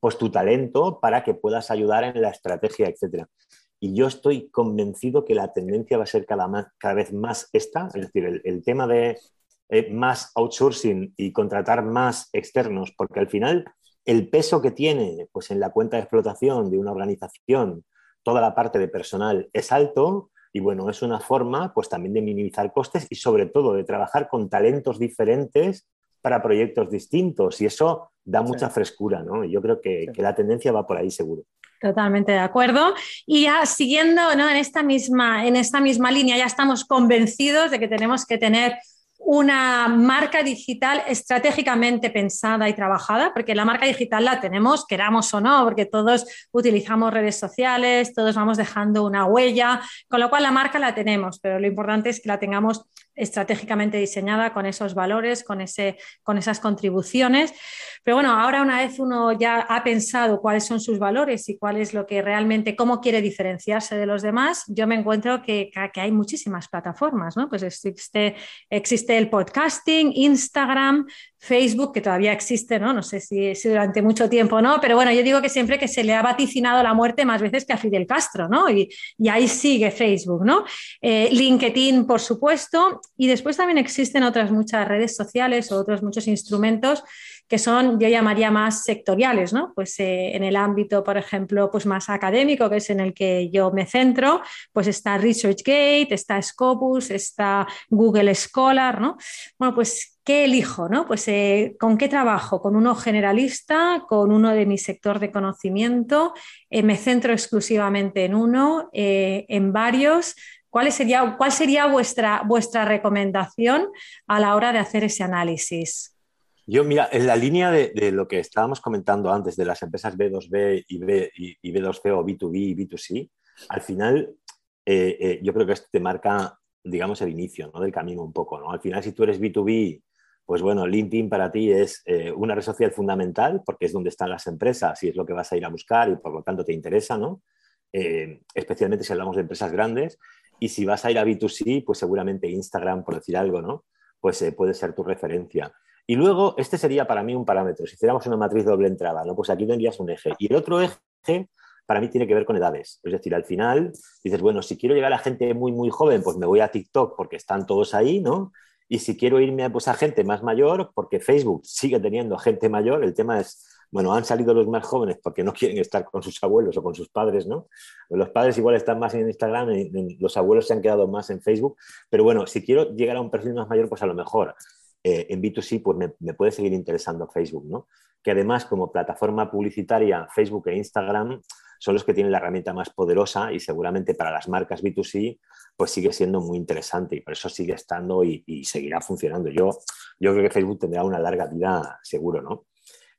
pues tu talento para que puedas ayudar en la estrategia, etc. Y yo estoy convencido que la tendencia va a ser cada, más, cada vez más esta, es decir, el, el tema de eh, más outsourcing y contratar más externos, porque al final el peso que tiene pues, en la cuenta de explotación de una organización, toda la parte de personal es alto, Y bueno, es una forma pues también de minimizar costes y sobre todo de trabajar con talentos diferentes para proyectos distintos y eso da mucha frescura, ¿no? Yo creo que, que, la tendencia va por ahí seguro. Totalmente de acuerdo. Y ya siguiendo ¿no? en, esta misma, en esta misma línea, ya estamos convencidos de que tenemos que tener una marca digital estratégicamente pensada y trabajada, porque la marca digital la tenemos, queramos o no, porque todos utilizamos redes sociales, todos vamos dejando una huella, con lo cual la marca la tenemos, pero lo importante es que la tengamos estratégicamente diseñada con esos valores, con, ese, con esas contribuciones. Pero bueno, ahora una vez uno ya ha pensado cuáles son sus valores y cuál es lo que realmente, cómo quiere diferenciarse de los demás, yo me encuentro que, que hay muchísimas plataformas, ¿no? Pues existe, existe el podcasting, Instagram, Facebook, que todavía existe, ¿no? No sé si, durante mucho tiempo no, pero bueno, yo digo que siempre que se le ha vaticinado la muerte más veces que a Fidel Castro, ¿no? Y, ahí sigue Facebook, ¿no? Eh, LinkedIn, por supuesto, y después también existen otras muchas redes sociales o otros muchos instrumentos que son, yo llamaría más sectoriales, ¿no? Pues eh, en el ámbito, por ejemplo, pues más académico, que es en el que yo me centro, pues está ResearchGate, está Scopus, está Google Scholar, ¿no? Bueno, pues ¿Qué elijo? No? Pues, eh, ¿Con qué trabajo? ¿Con uno generalista? ¿Con uno de mi sector de conocimiento? Eh, ¿Me centro exclusivamente en uno? ¿En varios? ¿Cuál sería, cuál sería vuestra, vuestra recomendación a la hora de hacer ese análisis? Yo, mira, en la línea de, lo que estábamos comentando antes de las empresas B2B y, B, y, B2C o B2B y B2C, al final eh, eh, yo creo que esto te marca, digamos, el inicio ¿no? del camino un poco. ¿no? Al final, si tú eres B2B, pues bueno, LinkedIn para ti es eh, una red social fundamental porque es donde están las empresas y es lo que vas a ir a buscar y por lo tanto te interesa, ¿no? especialmente si hablamos de empresas grandes. Y si vas a ir a B2C, pues seguramente Instagram, por decir algo, ¿no? Pues puede ser tu referencia. Y luego, este sería para mí un parámetro. Si hiciéramos una matriz doble entrada, ¿no? pues aquí tendrías un eje. Y el otro eje para mí tiene que ver con edades. Es decir, al final dices, bueno, si quiero llegar a gente muy, muy joven, pues me voy a TikTok porque están todos ahí, ¿no? Y si quiero irme pues, a gente más mayor, porque Facebook sigue teniendo gente mayor, el tema es, bueno, han salido los más jóvenes porque no quieren estar con sus abuelos o con sus padres, ¿no? Los padres igual están más en Instagram, los abuelos se han quedado más en Facebook, pero bueno, si quiero llegar a un perfil más mayor, pues a lo mejor eh, en B2C pues me, puede seguir interesando Facebook, ¿no? Que además como plataforma publicitaria Facebook e Instagram son los que tienen la herramienta más poderosa y seguramente para las marcas B2C pues sigue siendo muy interesante y por eso sigue estando y, seguirá funcionando. Yo, yo creo que Facebook tendrá una larga vida seguro, ¿no?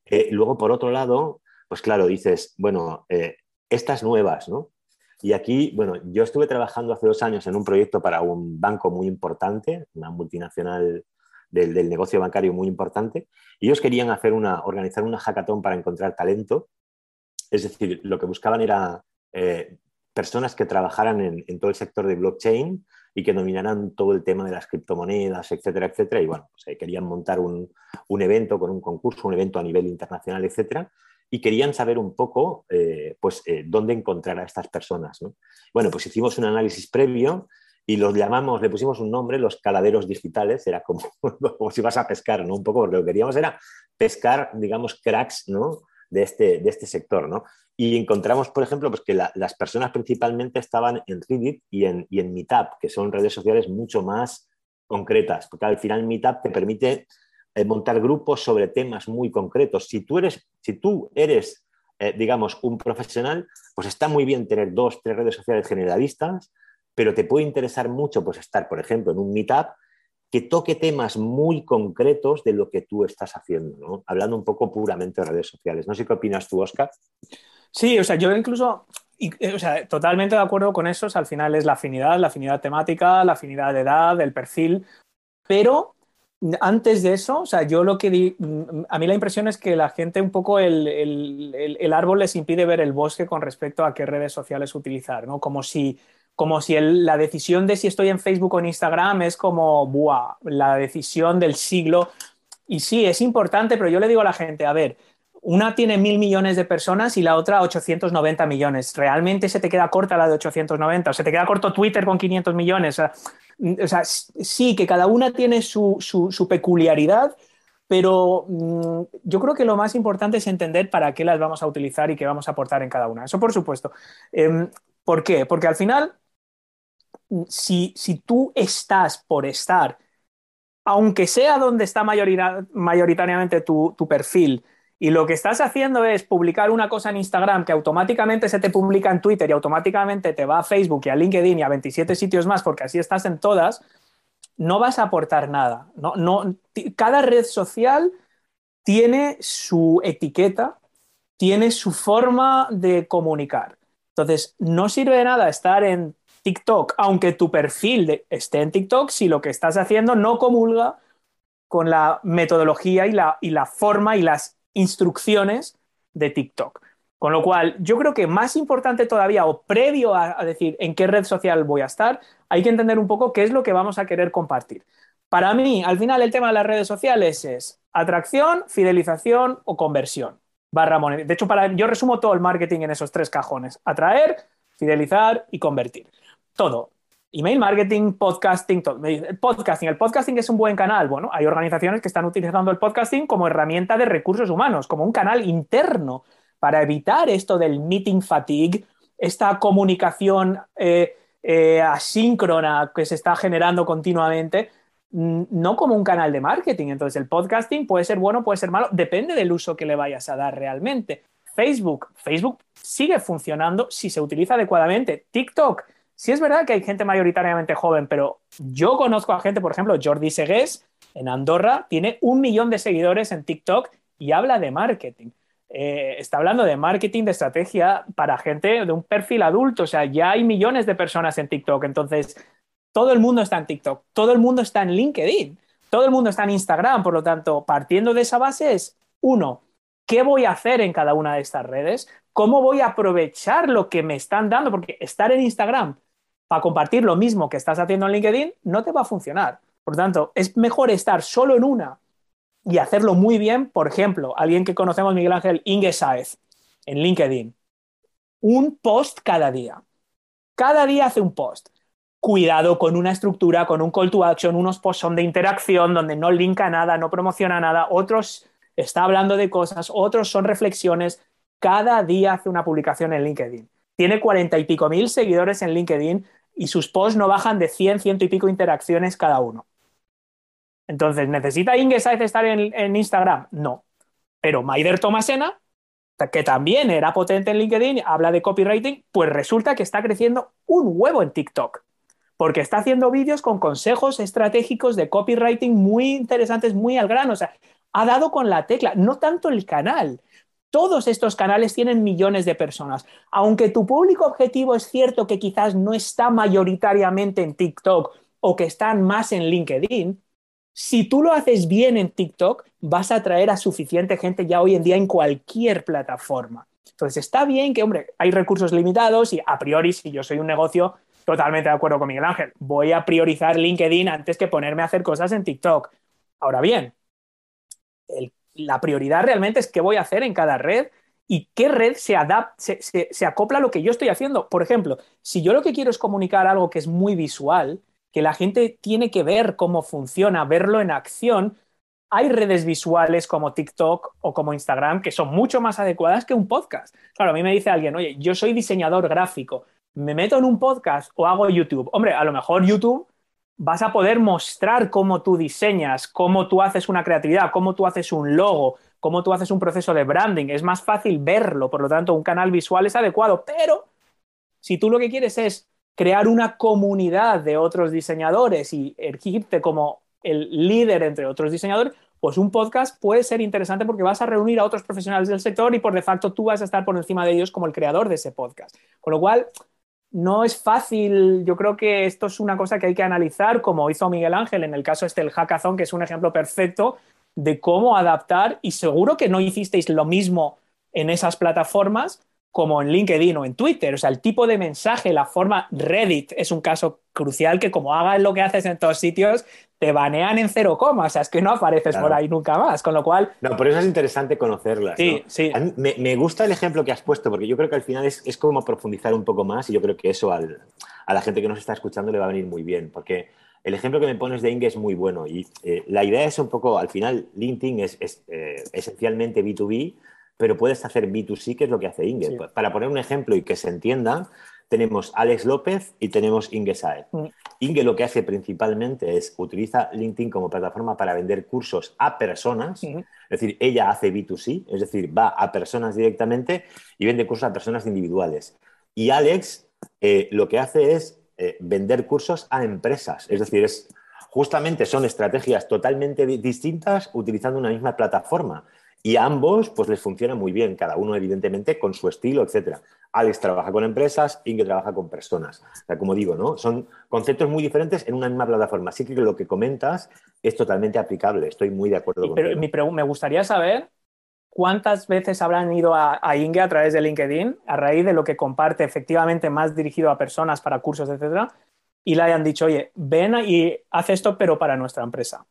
Eh, luego, por otro lado, pues claro, dices, bueno, eh, estas nuevas, ¿no? Y aquí, bueno, yo estuve trabajando hace dos años en un proyecto para un banco muy importante, una multinacional del, negocio bancario muy importante. Ellos querían hacer una, organizar una hackathon para encontrar talento. Es decir, lo que buscaban era eh, personas que trabajaran en, todo el sector de blockchain y que dominaran todo el tema de las criptomonedas, etcétera, etcétera. Y bueno, pues, eh, querían montar un, evento con un concurso, un evento a nivel internacional, etcétera. Y querían saber un poco, eh, pues, dónde encontrar a estas personas. Bueno, pues hicimos un análisis previo y los llamamos, le pusimos un nombre, los caladeros digitales, era como, <laughs> como si vas a pescar, ¿no? Un poco, porque lo que queríamos era pescar, digamos, cracks, ¿no? De este, de este sector, ¿no? Y encontramos, por ejemplo, pues que las personas principalmente estaban en Reddit y en, y en Meetup, que son redes sociales mucho más concretas, porque al final Meetup te permite eh, montar grupos sobre temas muy concretos. Si tú eres, si tú eres eh, digamos, un profesional, pues está muy bien tener dos, tres redes sociales generalistas, pero te puede interesar mucho pues, estar, por ejemplo, en un meetup que toque temas muy concretos de lo que tú estás haciendo, hablando un poco puramente de redes sociales. No sé qué opinas tú, Oscar. Sí, o sea, yo incluso, eh, o sea, totalmente de acuerdo con eso, al final es la afinidad, la afinidad temática, la afinidad de edad, el perfil, pero antes de eso, o sea, yo lo que di, a mí la impresión es que la gente un poco el, el, árbol les impide ver el bosque con respecto a qué redes sociales utilizar, ¿no? Como si como si la decisión de si estoy en Facebook o en Instagram es como, buah, la decisión del siglo. Y sí, es importante, pero yo le digo a la gente, a ver, una tiene mil millones de personas y la otra 890 millones. ¿Realmente se te queda corta la de 890? ¿O se te queda corto Twitter con 500 millones? O sea, sí, que cada una tiene su, su, peculiaridad, pero mm, yo creo que lo más importante es entender para qué las vamos a utilizar y qué vamos a aportar en cada una. Eso por supuesto. Em, ¿Por qué? Porque al final si, si tú estás por estar, aunque sea donde está mayoritariamente tu, tu perfil, y lo que estás haciendo es publicar una cosa en Instagram que automáticamente se te publica en Twitter y automáticamente te va a Facebook y a LinkedIn y a 27 sitios más porque así estás en todas, no vas a aportar nada. No, no, cada red social tiene su etiqueta, tiene su forma de comunicar. Entonces, no sirve de nada estar en TikTok, aunque tu perfil esté en TikTok, si lo que estás haciendo no comulga con la metodología y la, y la forma y las instrucciones de TikTok. Con lo cual, yo creo que más importante todavía o previo a, decir en qué red social voy a estar, hay que entender un poco qué es lo que vamos a querer compartir. Para mí, al final, el tema de las redes sociales es atracción, fidelización o conversión. Barra De hecho, para, yo resumo todo el marketing en esos tres cajones. Atraer, fidelizar y convertir. Todo. Email marketing, podcasting, todo. Podcasting. El podcasting es un buen canal. Bueno, hay organizaciones que están utilizando el podcasting como herramienta de recursos humanos, como un canal interno para evitar esto del meeting fatigue, esta comunicación eh, eh, asíncrona que se está generando continuamente, no como un canal de marketing. Entonces, el podcasting puede ser bueno, puede ser malo, depende del uso que le vayas a dar realmente. Facebook, Facebook sigue funcionando si se utiliza adecuadamente. TikTok, Sí es verdad que hay gente mayoritariamente joven, pero yo conozco a gente, por ejemplo, Jordi Segués en Andorra, tiene un millón de seguidores en TikTok y habla de marketing. Eh, está hablando de marketing, de estrategia para gente de un perfil adulto. O sea, ya hay millones de personas en TikTok. Entonces, todo el mundo está en TikTok, todo el mundo está en LinkedIn, todo el mundo está en Instagram. Por lo tanto, partiendo de esa base es, uno, ¿qué voy a hacer en cada una de estas redes? ¿Cómo voy a aprovechar lo que me están dando? Porque estar en Instagram para compartir lo mismo que estás haciendo en LinkedIn, no te va a funcionar. Por tanto, es mejor estar solo en una y hacerlo muy bien. Por ejemplo, alguien que conocemos, Miguel Ángel Inge Saez, en LinkedIn. Un post cada día. Cada día hace un post. Cuidado con una estructura, con un call to action, unos posts son de interacción donde no linka nada, no promociona nada, otros está hablando de cosas, otros son reflexiones. Cada día hace una publicación en LinkedIn. Tiene cuarenta y pico mil seguidores en LinkedIn y sus posts no bajan de 100, ciento y pico interacciones cada uno. Entonces, ¿necesita Inge estar en, Instagram? No. Pero Maider Tomasena, que también era potente en LinkedIn, habla de copywriting, pues resulta que está creciendo un huevo en TikTok. Porque está haciendo vídeos con consejos estratégicos de copywriting muy interesantes, muy al grano. O sea, ha dado con la tecla, no tanto el canal, todos estos canales tienen millones de personas. Aunque tu público objetivo es cierto que quizás no está mayoritariamente en TikTok o que están más en LinkedIn, si tú lo haces bien en TikTok, vas a atraer a suficiente gente ya hoy en día en cualquier plataforma. Entonces está bien que, hombre, hay recursos limitados y a priori, si yo soy un negocio, totalmente de acuerdo con Miguel Ángel, voy a priorizar LinkedIn antes que ponerme a hacer cosas en TikTok. Ahora bien, el la prioridad realmente es qué voy a hacer en cada red y qué red se, adapta, se, acopla a lo que yo estoy haciendo. Por ejemplo, si yo lo que quiero es comunicar algo que es muy visual, que la gente tiene que ver cómo funciona, verlo en acción, hay redes visuales como TikTok o como Instagram que son mucho más adecuadas que un podcast. Claro, a mí me dice alguien, oye, yo soy diseñador gráfico, me meto en un podcast o hago YouTube. Hombre, a lo mejor YouTube vas a poder mostrar cómo tú diseñas, cómo tú haces una creatividad, cómo tú haces un logo, cómo tú haces un proceso de branding. Es más fácil verlo, por lo tanto, un canal visual es adecuado. Pero si tú lo que quieres es crear una comunidad de otros diseñadores y erigirte como el líder entre otros diseñadores, pues un podcast puede ser interesante porque vas a reunir a otros profesionales del sector y por de facto tú vas a estar por encima de ellos como el creador de ese podcast. Con lo cual, no es fácil, yo creo que esto es una cosa que hay que analizar, como hizo Miguel Ángel en el caso este del hackathon, que es un ejemplo perfecto de cómo adaptar, y seguro que no hicisteis lo mismo en esas plataformas como en LinkedIn o en Twitter. O sea, el tipo de mensaje, la forma Reddit es un caso crucial que como hagas lo que haces en todos sitios, te banean en cero coma, o sea, es que no apareces por ahí nunca más, con lo cual... No, por eso es interesante conocerlas. Sí, sí. me, gusta el ejemplo que has puesto, porque yo creo que al final es, como profundizar un poco más y yo creo que eso a la gente que nos está escuchando le va a venir muy bien, porque el ejemplo que me pones de Inge es muy bueno y eh, la idea es un poco, al final, LinkedIn es, eh, esencialmente B2B, pero puedes hacer B2C, que es lo que hace Inge. Para poner un ejemplo y que se entienda, tenemos Alex López y tenemos Inge Saez. Mm. Inge lo que hace principalmente es utiliza LinkedIn como plataforma para vender cursos a personas, es decir, ella hace B2C, es decir, va a personas directamente y vende cursos a personas individuales. Y Alex eh, lo que hace es eh, vender cursos a empresas, es decir, es, justamente son estrategias totalmente di- distintas utilizando una misma plataforma. Y a ambos pues les funciona muy bien, cada uno evidentemente con su estilo, etcétera. Alex trabaja con empresas, Inge trabaja con personas. O sea, como digo, ¿no? Son conceptos muy diferentes en una misma plataforma. Así que lo que comentas es totalmente aplicable. Estoy muy de acuerdo con pero mi pregu- me gustaría saber cuántas veces habrán ido a, a Inge a través de LinkedIn a raíz de lo que comparte efectivamente más dirigido a personas para cursos, etcétera, y le hayan dicho, oye, ven y haz esto, pero para nuestra empresa.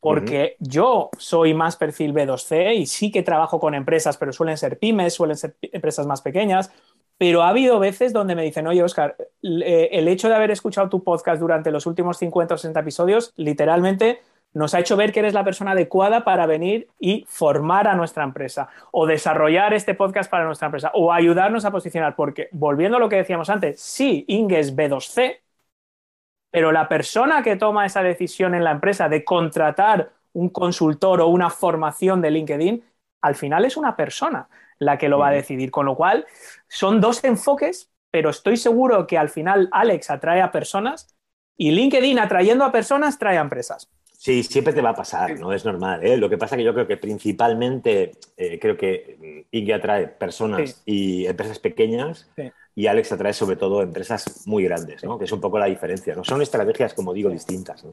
Porque yo soy más perfil B2C y sí que trabajo con empresas, pero suelen ser pymes, suelen ser empresas más pequeñas. Pero ha habido veces donde me dicen, oye, Oscar, el hecho de haber escuchado tu podcast durante los últimos 50 o 60 episodios, literalmente nos ha hecho ver que eres la persona adecuada para venir y formar a nuestra empresa o desarrollar este podcast para nuestra empresa o ayudarnos a posicionar. Porque volviendo a lo que decíamos antes, sí, Inge es B2C, pero la persona que toma esa decisión en la empresa de contratar un consultor o una formación de LinkedIn, al final es una persona la que lo va a decidir. Con lo cual, son dos enfoques, pero estoy seguro que al final Alex atrae a personas y LinkedIn atrayendo a personas trae a empresas. Sí, siempre te va a pasar, ¿no? Es normal. ¿eh? Lo que pasa que yo creo que principalmente eh, creo que Inge atrae personas Sí. y empresas pequeñas Sí. Y Alex atrae sobre todo empresas muy grandes, ¿no? Que es un poco la diferencia, ¿no? Son estrategias, como digo, distintas,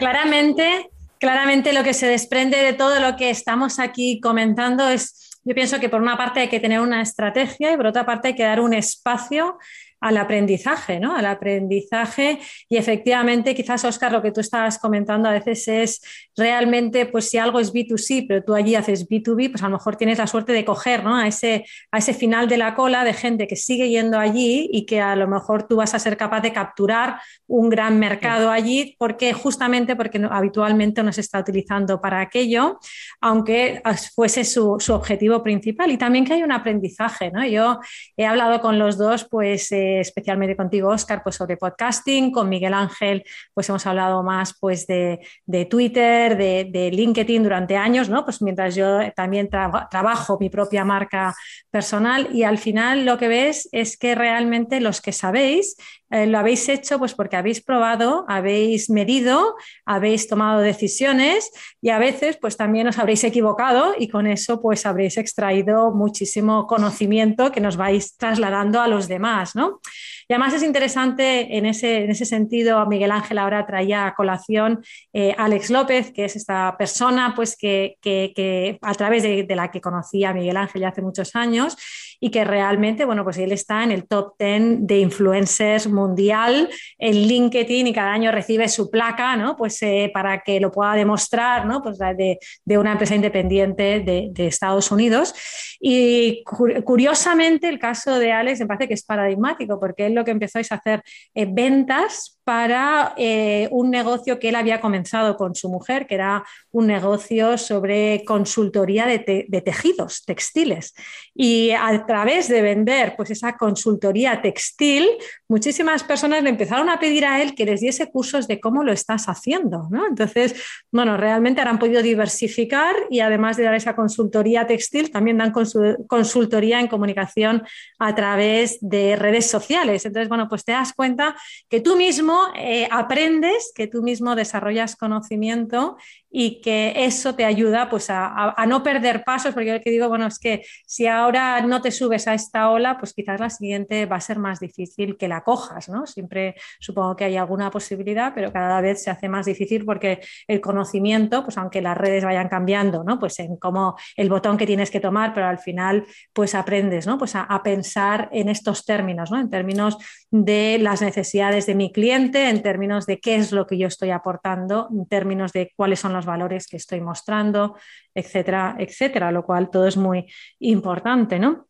claramente, claramente lo que se desprende de todo lo que estamos aquí comentando es, yo pienso que por una parte hay que tener una estrategia y por otra parte hay que dar un espacio al aprendizaje, ¿no? Al aprendizaje y efectivamente quizás, Oscar, lo que tú estabas comentando a veces es realmente, pues si algo es B2C, pero tú allí haces B2B, pues a lo mejor tienes la suerte de coger, ¿no? A ese, a ese final de la cola de gente que sigue yendo allí y que a lo mejor tú vas a ser capaz de capturar un gran mercado allí porque justamente porque no- habitualmente no se está utilizando para aquello, aunque fuese su, su objetivo principal y también que hay un aprendizaje, ¿no? Yo he hablado con los dos, pues eh, especialmente contigo, Oscar, pues sobre podcasting, con Miguel Ángel, pues hemos hablado más pues de, de Twitter, de, de LinkedIn durante años, ¿no? Pues mientras yo también traba- trabajo mi propia marca personal y al final lo que ves es que realmente los que sabéis eh, lo habéis hecho pues porque habéis probado, habéis medido, habéis tomado decisiones y a veces pues también os habréis equivocado y con eso pues habréis extraído muchísimo conocimiento que nos vais trasladando a los demás, ¿no? Y además es interesante en ese, en ese sentido, Miguel Ángel ahora traía a colación eh, Alex López, que es esta persona pues que, que, que a través de, de, la que conocí a Miguel Ángel ya hace muchos años y que realmente, bueno, pues él está en el top 10 de influencers mundial en LinkedIn y cada año recibe su placa, ¿no? Pues eh, para que lo pueda demostrar, ¿no? Pues de, de una empresa independiente de, de, Estados Unidos. Y curiosamente el caso de Alex me parece que es paradigmático porque él lo que empezó es a hacer eh, ventas para eh, un negocio que él había comenzado con su mujer, que era un negocio sobre consultoría de, de, tejidos textiles. Y través de vender pues, esa consultoría textil, muchísimas personas le empezaron a pedir a él que les diese cursos de cómo lo estás haciendo. ¿no? Entonces, bueno, realmente han podido diversificar y además de dar esa consultoría textil, también dan consultoría en comunicación a través de redes sociales. Entonces, bueno, pues te das cuenta que tú mismo eh, aprendes, que tú mismo desarrollas conocimiento y que eso te ayuda pues, a, a, a, no perder pasos, porque yo que digo, bueno, es que si ahora no te subes a esta ola, pues quizás la siguiente va a ser más difícil que la cojas, ¿no? Siempre supongo que hay alguna posibilidad, pero cada vez se hace más difícil porque el conocimiento, pues aunque las redes vayan cambiando, ¿no? Pues en cómo el botón que tienes que tomar, pero al final pues aprendes, ¿no? Pues a, pensar en estos términos, ¿no? En términos de las necesidades de mi cliente, en términos de qué es lo que yo estoy aportando, en términos de cuáles son los valores que estoy mostrando, etcétera, etcétera, lo cual todo es muy importante, ¿no?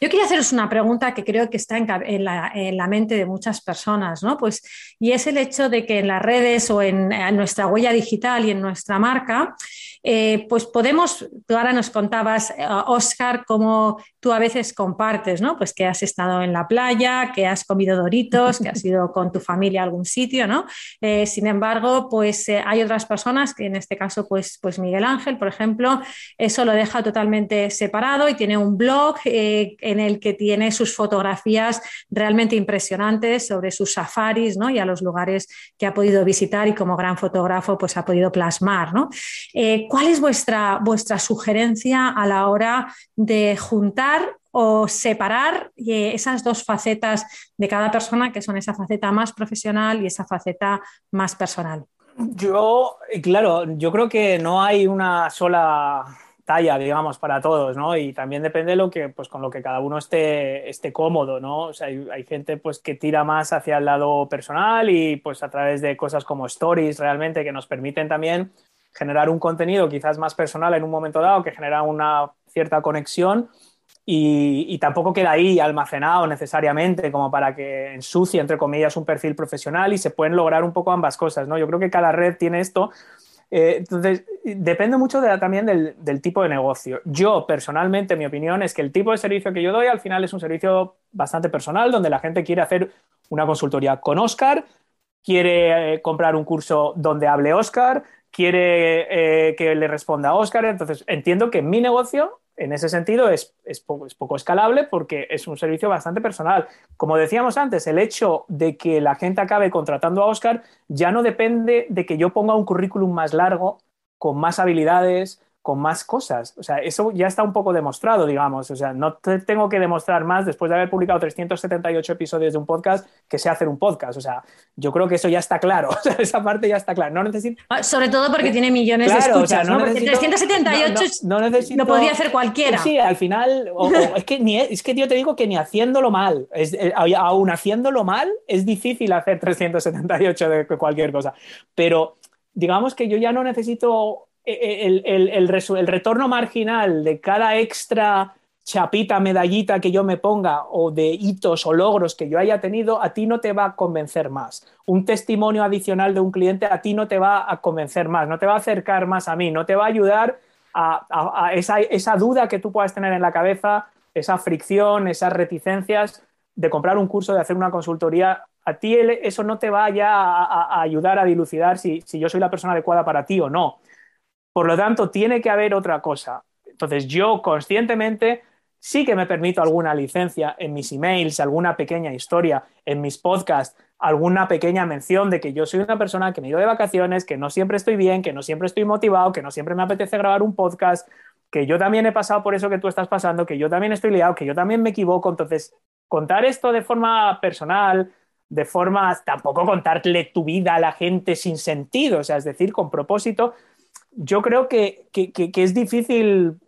Yo quería haceros una pregunta que creo que está en, la, en, la, mente de muchas personas, ¿no? Pues, y es el hecho de que en las redes o en nuestra huella digital y en nuestra marca eh, pues podemos, tú ahora nos contabas, Oscar, cómo tú a veces compartes, ¿no? Pues que has estado en la playa, que has comido doritos, que has ido con tu familia a algún sitio, ¿no? sin embargo, pues hay otras personas que en este caso, pues, pues Miguel Ángel, por ejemplo, eso lo deja totalmente separado y tiene un blog en el que tiene sus fotografías realmente impresionantes sobre sus safaris ¿no? y a los lugares que ha podido visitar y como gran fotógrafo pues ha podido plasmar. ¿no? Eh, ¿Cuál es vuestra, vuestra sugerencia a la hora de juntar o separar eh, esas dos facetas de cada persona, que son esa faceta más profesional y esa faceta más personal? Yo, claro, yo creo que no hay una sola talla, digamos, para todos, ¿no? Y también depende de lo que, pues, con lo que cada uno esté, esté cómodo, ¿no? O sea, hay, gente, pues, que tira más hacia el lado personal y, pues, a través de cosas como stories, realmente, que nos permiten también generar un contenido quizás más personal en un momento dado, que genera una cierta conexión y, tampoco queda ahí almacenado necesariamente como para que ensucie, entre comillas, un perfil profesional y se pueden lograr un poco ambas cosas, ¿no? Yo creo que cada red tiene esto eh, entonces, depende mucho también del, tipo de negocio. Yo, personalmente, mi opinión es que el tipo de servicio que yo doy al final es un servicio bastante personal, donde la gente quiere hacer una consultoría con Oscar, quiere eh, comprar un curso donde hable Oscar, quiere eh, que le responda a Oscar. Entonces, entiendo que mi negocio en ese sentido es, poco, escalable porque es un servicio bastante personal. Como decíamos antes, el hecho de que la gente acabe contratando a Oscar ya no depende de que yo ponga un currículum más largo, con más habilidades, con más cosas. O sea, eso ya está un poco demostrado, digamos. O sea, no te tengo que demostrar más después de haber publicado 378 episodios de un podcast que sé hacer un podcast. O sea, yo creo que eso ya está claro. <laughs> O sea, esa parte ya está clara. No necesito... Ah, sobre todo porque tiene millones de escuchas, ¿no? 378 no, lo podría hacer cualquiera. Sí, al final, es, que ni, es que yo te digo que ni haciéndolo mal, es, eh, aún haciéndolo mal, es difícil hacer 378 de cualquier cosa. Pero digamos que yo ya no necesito el, el, retorno marginal de cada extra chapita, medallita que yo me ponga o de hitos o logros que yo haya tenido, a ti no te va a convencer más. Un testimonio adicional de un cliente a ti no te va a convencer más, no te va a acercar más a mí, no te va a ayudar a, esa, esa, duda que tú puedas tener en la cabeza, esa fricción, esas reticencias de comprar un curso, de hacer una consultoría. A ti eso no te va ya a, ayudar a dilucidar si, si yo soy la persona adecuada para ti o no. Por lo tanto, tiene que haber otra cosa. Entonces, yo conscientemente sí que me permito alguna licencia en mis emails, alguna pequeña historia, en mis podcasts, alguna pequeña mención de que yo soy una persona que me he de vacaciones, que no siempre estoy bien, que no siempre estoy motivado, que no siempre me apetece grabar un podcast, que yo también he pasado por eso que tú estás pasando, que yo también estoy liado, que yo también me equivoco. Entonces, contar esto de forma personal, de forma, tampoco contarle tu vida a la gente sin sentido, o sea, es decir, con propósito, yo creo que, es difícil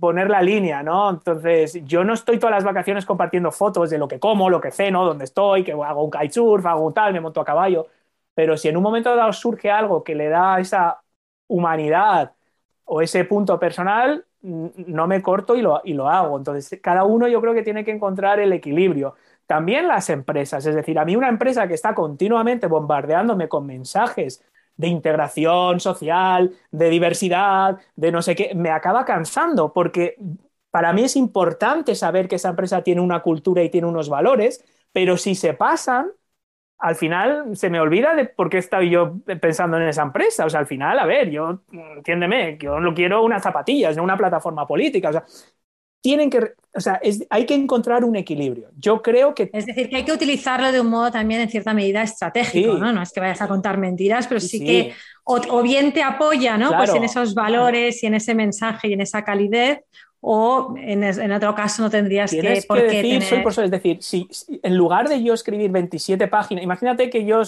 poner la línea, ¿no? Entonces, yo no estoy todas las vacaciones compartiendo fotos de lo que como, lo que ceno, dónde estoy, que hago un kitesurf, hago tal, me monto a caballo, pero si en un momento dado surge algo que le da esa humanidad o ese punto personal, no me corto y lo, y lo hago. Entonces, cada uno yo creo que tiene que encontrar el equilibrio. También las empresas, es decir, a mí una empresa que está continuamente bombardeándome con mensajes de integración social, de diversidad, de no sé qué, me acaba cansando porque para mí es importante saber que esa empresa tiene una cultura y tiene unos valores, pero si se pasan, al final se me olvida de por qué estaba yo pensando en esa empresa. O sea, al final, a ver, yo, entiéndeme, yo no quiero unas zapatillas, no una plataforma política. O sea, tienen que, o sea, hay que encontrar un equilibrio. Yo creo que... Es decir, que hay que utilizarlo de un modo también en cierta medida estratégico, ¿no? No es que vayas a contar mentiras, pero sí, que o, bien te apoya, ¿no? Pues en esos valores y en ese mensaje y en esa calidez, o en, otro caso no tendrías que, por qué decir, soy es decir, si, en lugar de yo escribir 27 páginas, imagínate que yo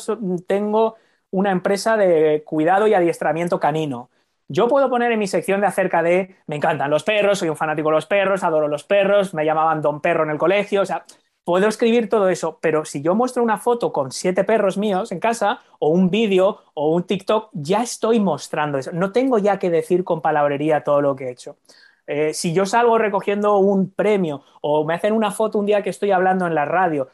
tengo una empresa de cuidado y adiestramiento canino yo puedo poner en mi sección de acerca de, me encantan los perros, soy un fanático de los perros, adoro los perros, me llamaban Don Perro en el colegio, o sea, puedo escribir todo eso, pero si yo muestro una foto con siete perros míos en casa, o un vídeo, o un TikTok, ya estoy mostrando eso. No tengo ya que decir con palabrería todo lo que he hecho. Eh, si yo salgo recogiendo un premio o me hacen una foto un día que estoy hablando en la radio,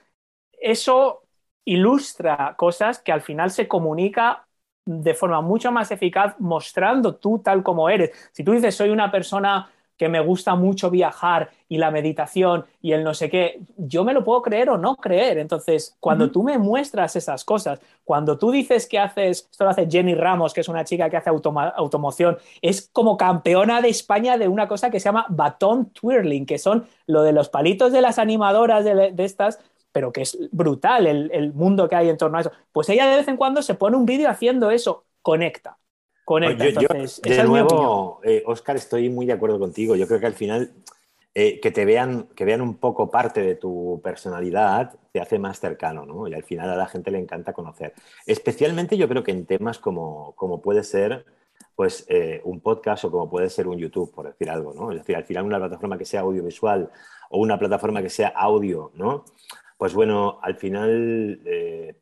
eso ilustra cosas que al final se comunica de forma mucho más eficaz mostrando tú tal como eres. Si tú dices, soy una persona que me gusta mucho viajar y la meditación y el no sé qué, yo me lo puedo creer o no creer. Entonces, cuando tú me muestras esas cosas, cuando tú dices que haces, esto lo hace Jenny Ramos, que es una chica que hace automoción, es como campeona de España de una cosa que se llama batón twirling, que son lo de los palitos de las animadoras de, estas, pero que es brutal el, el mundo que hay en torno a eso. Pues ella de vez en cuando se pone un vídeo haciendo eso, conecta de nuevo, Oscar, eh, estoy muy de acuerdo contigo. Yo creo que al final eh, que te vean, que vean un poco parte de tu personalidad te hace más cercano, ¿no? Y al final a la gente le encanta conocer. Especialmente yo creo que en temas como, como puede ser pues eh, un podcast o como puede ser un YouTube, por decir algo, ¿no? Es decir, al final una plataforma que sea audiovisual o una plataforma que sea audio, ¿no? Pues bueno, al final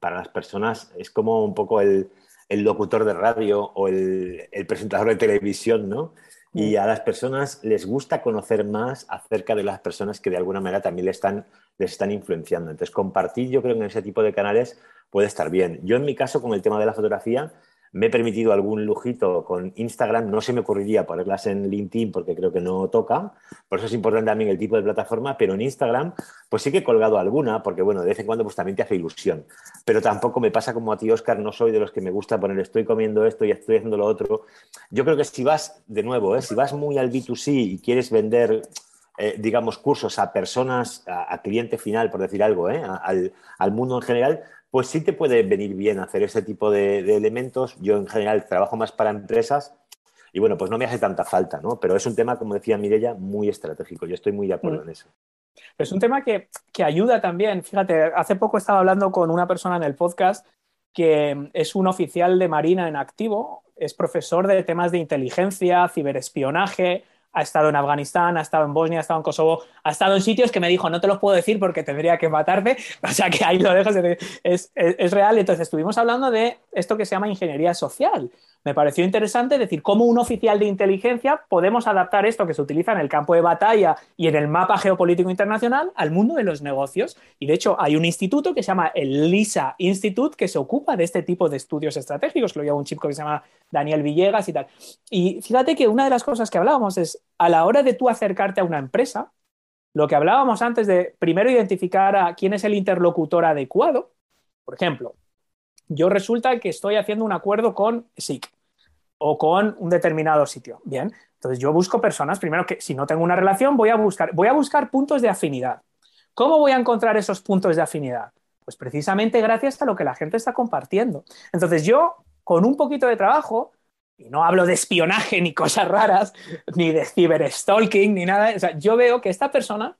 para las personas es como un poco el, el locutor de radio o el, presentador de televisión, ¿no? Y mm. a las personas les gusta conocer más acerca de las personas que de alguna manera también les están, les están influenciando. Entonces, compartir, yo creo que en ese tipo de canales puede estar bien. Yo, en mi caso, con el tema de la fotografía, me he permitido algún lujito con Instagram, no se me ocurriría ponerlas en LinkedIn porque creo que no toca, por eso es importante también el tipo de plataforma, pero en Instagram pues sí que he colgado alguna, porque bueno, de vez en cuando pues también te hace ilusión, pero tampoco me pasa como a ti, Oscar, no soy de los que me gusta poner estoy comiendo esto y estoy haciendo lo otro. Yo creo que si vas, de nuevo, ¿eh? si vas muy al B2C y quieres vender eh, digamos, cursos a personas, a, cliente final, por decir algo, ¿eh? al, al, mundo en general, pues sí te puede venir bien hacer ese tipo de, elementos. Yo en general trabajo más para empresas y bueno, pues no me hace tanta falta, ¿no? Pero es un tema, como decía Mirella, muy estratégico. Yo estoy muy de acuerdo mm. en eso. Es un tema que, ayuda también. Fíjate, hace poco estaba hablando con una persona en el podcast que es un oficial de Marina en activo, es profesor de temas de inteligencia, ciberespionaje, ha estado en Afganistán, ha estado en Bosnia, ha estado en Kosovo, ha estado en sitios que me dijo, no te los puedo decir porque tendría que matarte, <laughs> o sea que ahí lo dejas, es, es, real. Entonces estuvimos hablando de esto que se llama ingeniería social, me pareció interesante decir cómo un oficial de inteligencia podemos adaptar esto que se utiliza en el campo de batalla y en el mapa geopolítico internacional al mundo de los negocios. Y de hecho hay un instituto que se llama el LISA Institute que se ocupa de este tipo de estudios estratégicos, lo lleva un chico que se llama Daniel Villegas y tal. Y fíjate que una de las cosas que hablábamos es a la hora de tú acercarte a una empresa, lo que hablábamos antes de primero identificar a quién es el interlocutor adecuado. Por ejemplo, yo resulta que estoy haciendo un acuerdo con SIC o con un determinado sitio. Bien, entonces yo busco personas, primero que si no tengo una relación, voy a buscar, voy a buscar puntos de afinidad. ¿Cómo voy a encontrar esos puntos de afinidad? Pues precisamente gracias a lo que la gente está compartiendo. Entonces yo, con un poquito de trabajo, y no hablo de espionaje ni cosas raras, ni de ciberstalking, ni nada, o sea, yo veo que esta persona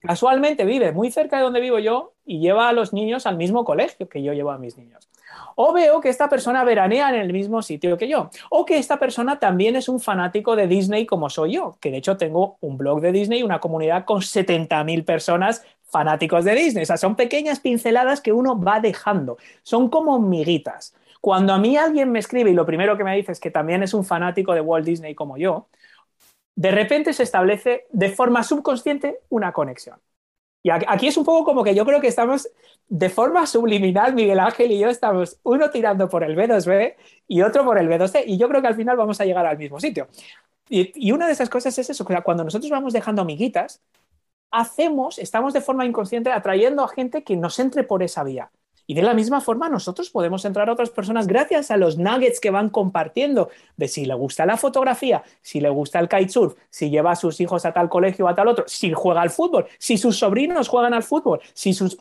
casualmente vive muy cerca de donde vivo yo y lleva a los niños al mismo colegio que yo llevo a mis niños. O veo que esta persona veranea en el mismo sitio que yo. O que esta persona también es un fanático de Disney como soy yo, que de hecho tengo un blog de Disney, una comunidad con 70.000 personas fanáticos de Disney. O sea, son pequeñas pinceladas que uno va dejando. Son como miguitas. Cuando a mí alguien me escribe y lo primero que me dice es que también es un fanático de Walt Disney como yo, de repente se establece de forma subconsciente una conexión. Y aquí es un poco como que yo creo que estamos de forma subliminal, Miguel Ángel y yo estamos uno tirando por el B2B y otro por el B2C, y yo creo que al final vamos a llegar al mismo sitio. Y, una de esas cosas es eso, cuando nosotros vamos dejando amiguitas, hacemos, estamos de forma inconsciente atrayendo a gente que nos entre por esa vía. Y de la misma forma nosotros podemos entrar a otras personas gracias a los nuggets que van compartiendo de si le gusta la fotografía, si le gusta el kitesurf, si lleva a sus hijos a tal colegio o a tal otro, si juega al fútbol, si sus sobrinos juegan al fútbol, si sus...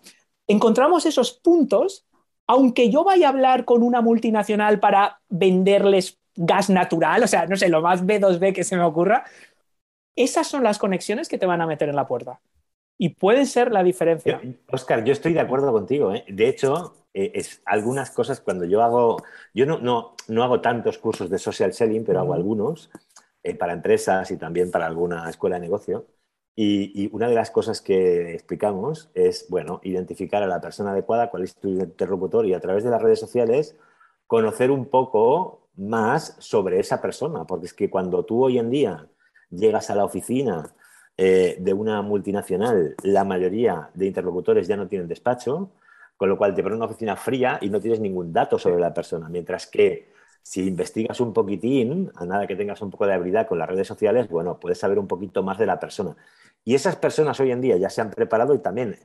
Encontramos esos puntos, aunque yo vaya a hablar con una multinacional para venderles gas natural, o sea, no sé, lo más B2B que se me ocurra, esas son las conexiones que te van a meter en la puerta y puede ser la diferencia. Oscar, yo estoy de acuerdo contigo. ¿eh? De hecho, eh, es algunas cosas cuando yo hago, yo no, no, no, hago tantos cursos de social selling, pero hago algunos eh, para empresas y también para alguna escuela de negocio. Y, y, una de las cosas que explicamos es, bueno, identificar a la persona adecuada, cuál es tu interlocutor y a través de las redes sociales conocer un poco más sobre esa persona, porque es que cuando tú hoy en día llegas a la oficina eh, de una multinacional, la mayoría de interlocutores ya no tienen despacho, con lo cual te ponen una oficina fría y no tienes ningún dato sobre la persona, mientras que si investigas un poquitín, a nada que tengas un poco de habilidad con las redes sociales, bueno, puedes saber un poquito más de la persona. Y esas personas hoy en día ya se han preparado y también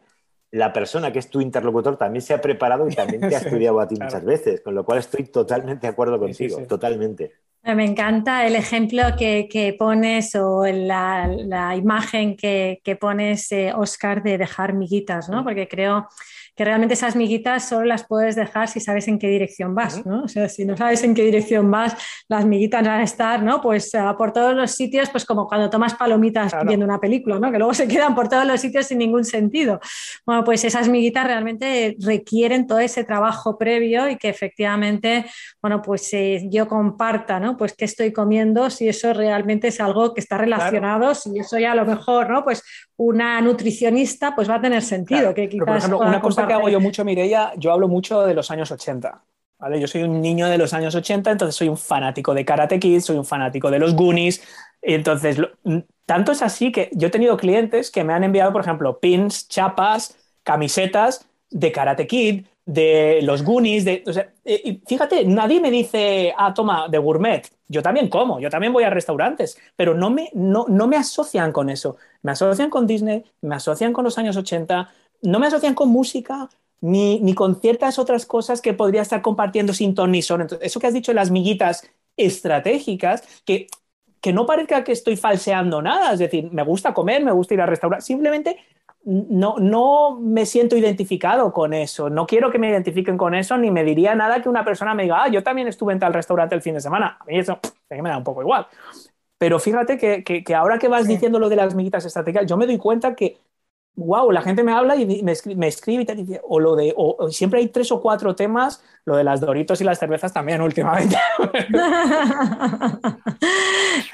la persona que es tu interlocutor también se ha preparado y también te ha <laughs> estudiado a ti muchas veces, con lo cual estoy totalmente de acuerdo contigo, totalmente. Me encanta el ejemplo que, pones o la, imagen que, pones, eh, Oscar, de dejar miguitas, ¿no? Porque creo que realmente esas miguitas solo las puedes dejar si sabes en qué dirección vas, ¿no? O sea, si no sabes en qué dirección vas, las miguitas van a estar, ¿no? Pues uh, por todos los sitios, pues como cuando tomas palomitas viendo una película, ¿no? Que luego se quedan por todos los sitios sin ningún sentido. Bueno, pues esas miguitas realmente requieren todo ese trabajo previo y que efectivamente, bueno, pues eh, yo comparta, ¿no? Pues qué estoy comiendo, si eso realmente es algo que está relacionado, si eso ya a lo mejor, ¿no? Pues una nutricionista, pues va a tener sentido. Que quizás por ejemplo, una cosa que hago yo mucho, Mireia, yo hablo mucho de los años 80. ¿vale? Yo soy un niño de los años 80, entonces soy un fanático de Karate Kid, soy un fanático de los Goonies. Entonces, tanto es así que yo he tenido clientes que me han enviado, por ejemplo, pins, chapas, camisetas de Karate Kid, de los Goonies, de, fíjate, nadie me dice, ah, toma, de gourmet. Yo también como, yo también voy a restaurantes, pero no me, no, no me asocian con eso. Me asocian con Disney, me asocian con los años 80, no me asocian con música ni, ni con ciertas otras cosas que podría estar compartiendo sin ton ni son. Entonces, eso que has dicho, las miguitas estratégicas, que, que no parezca que estoy falseando nada, es decir, me gusta comer, me gusta ir a restaurar, simplemente no, no me siento identificado con eso, no quiero que me identifiquen con eso, ni me diría nada que una persona me diga, ah, yo también estuve en tal restaurante el fin de semana. A mí eso me da un poco igual. Pero fíjate que, que, ahora que vas diciendo lo de las miguitas estratégicas, yo me doy cuenta que wow, la gente me habla y me escribe, y te dice, o lo de, o, siempre hay tres o cuatro temas, lo de las doritos y las cervezas también últimamente. <laughs>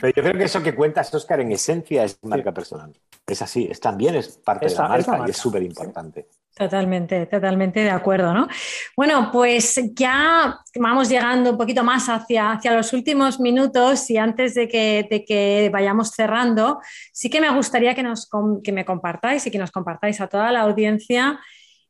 Pero yo creo que eso que cuentas, Oscar, en esencia es marca personal. Es así, es también es parte de la marca, y es súper importante. Totalmente, totalmente de acuerdo, ¿no? Bueno, pues ya vamos llegando un poquito más hacia, hacia los últimos minutos y antes de que, de que vayamos cerrando, sí que me gustaría que, nos, que me compartáis y que nos compartáis a toda la audiencia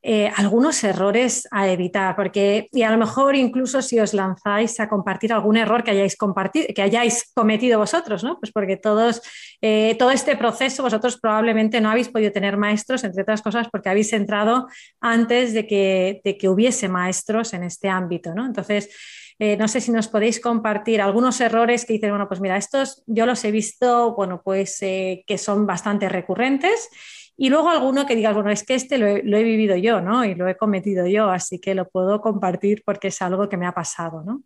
eh, algunos errores a evitar, porque y a lo mejor incluso si os lanzáis a compartir algún error que hayáis, compartido, que hayáis cometido vosotros, ¿no? Pues porque todos, eh, todo este proceso vosotros probablemente no habéis podido tener maestros, entre otras cosas, porque habéis entrado antes de que, de que hubiese maestros en este ámbito, ¿no? Entonces, eh, no sé si nos podéis compartir algunos errores que dicen, bueno, pues mira, estos yo los he visto, bueno, pues que son bastante recurrentes y luego alguno que digas, bueno, es que este lo he, vivido yo, ¿no? Y lo he cometido yo, así que lo puedo compartir porque es algo que me ha pasado, ¿no?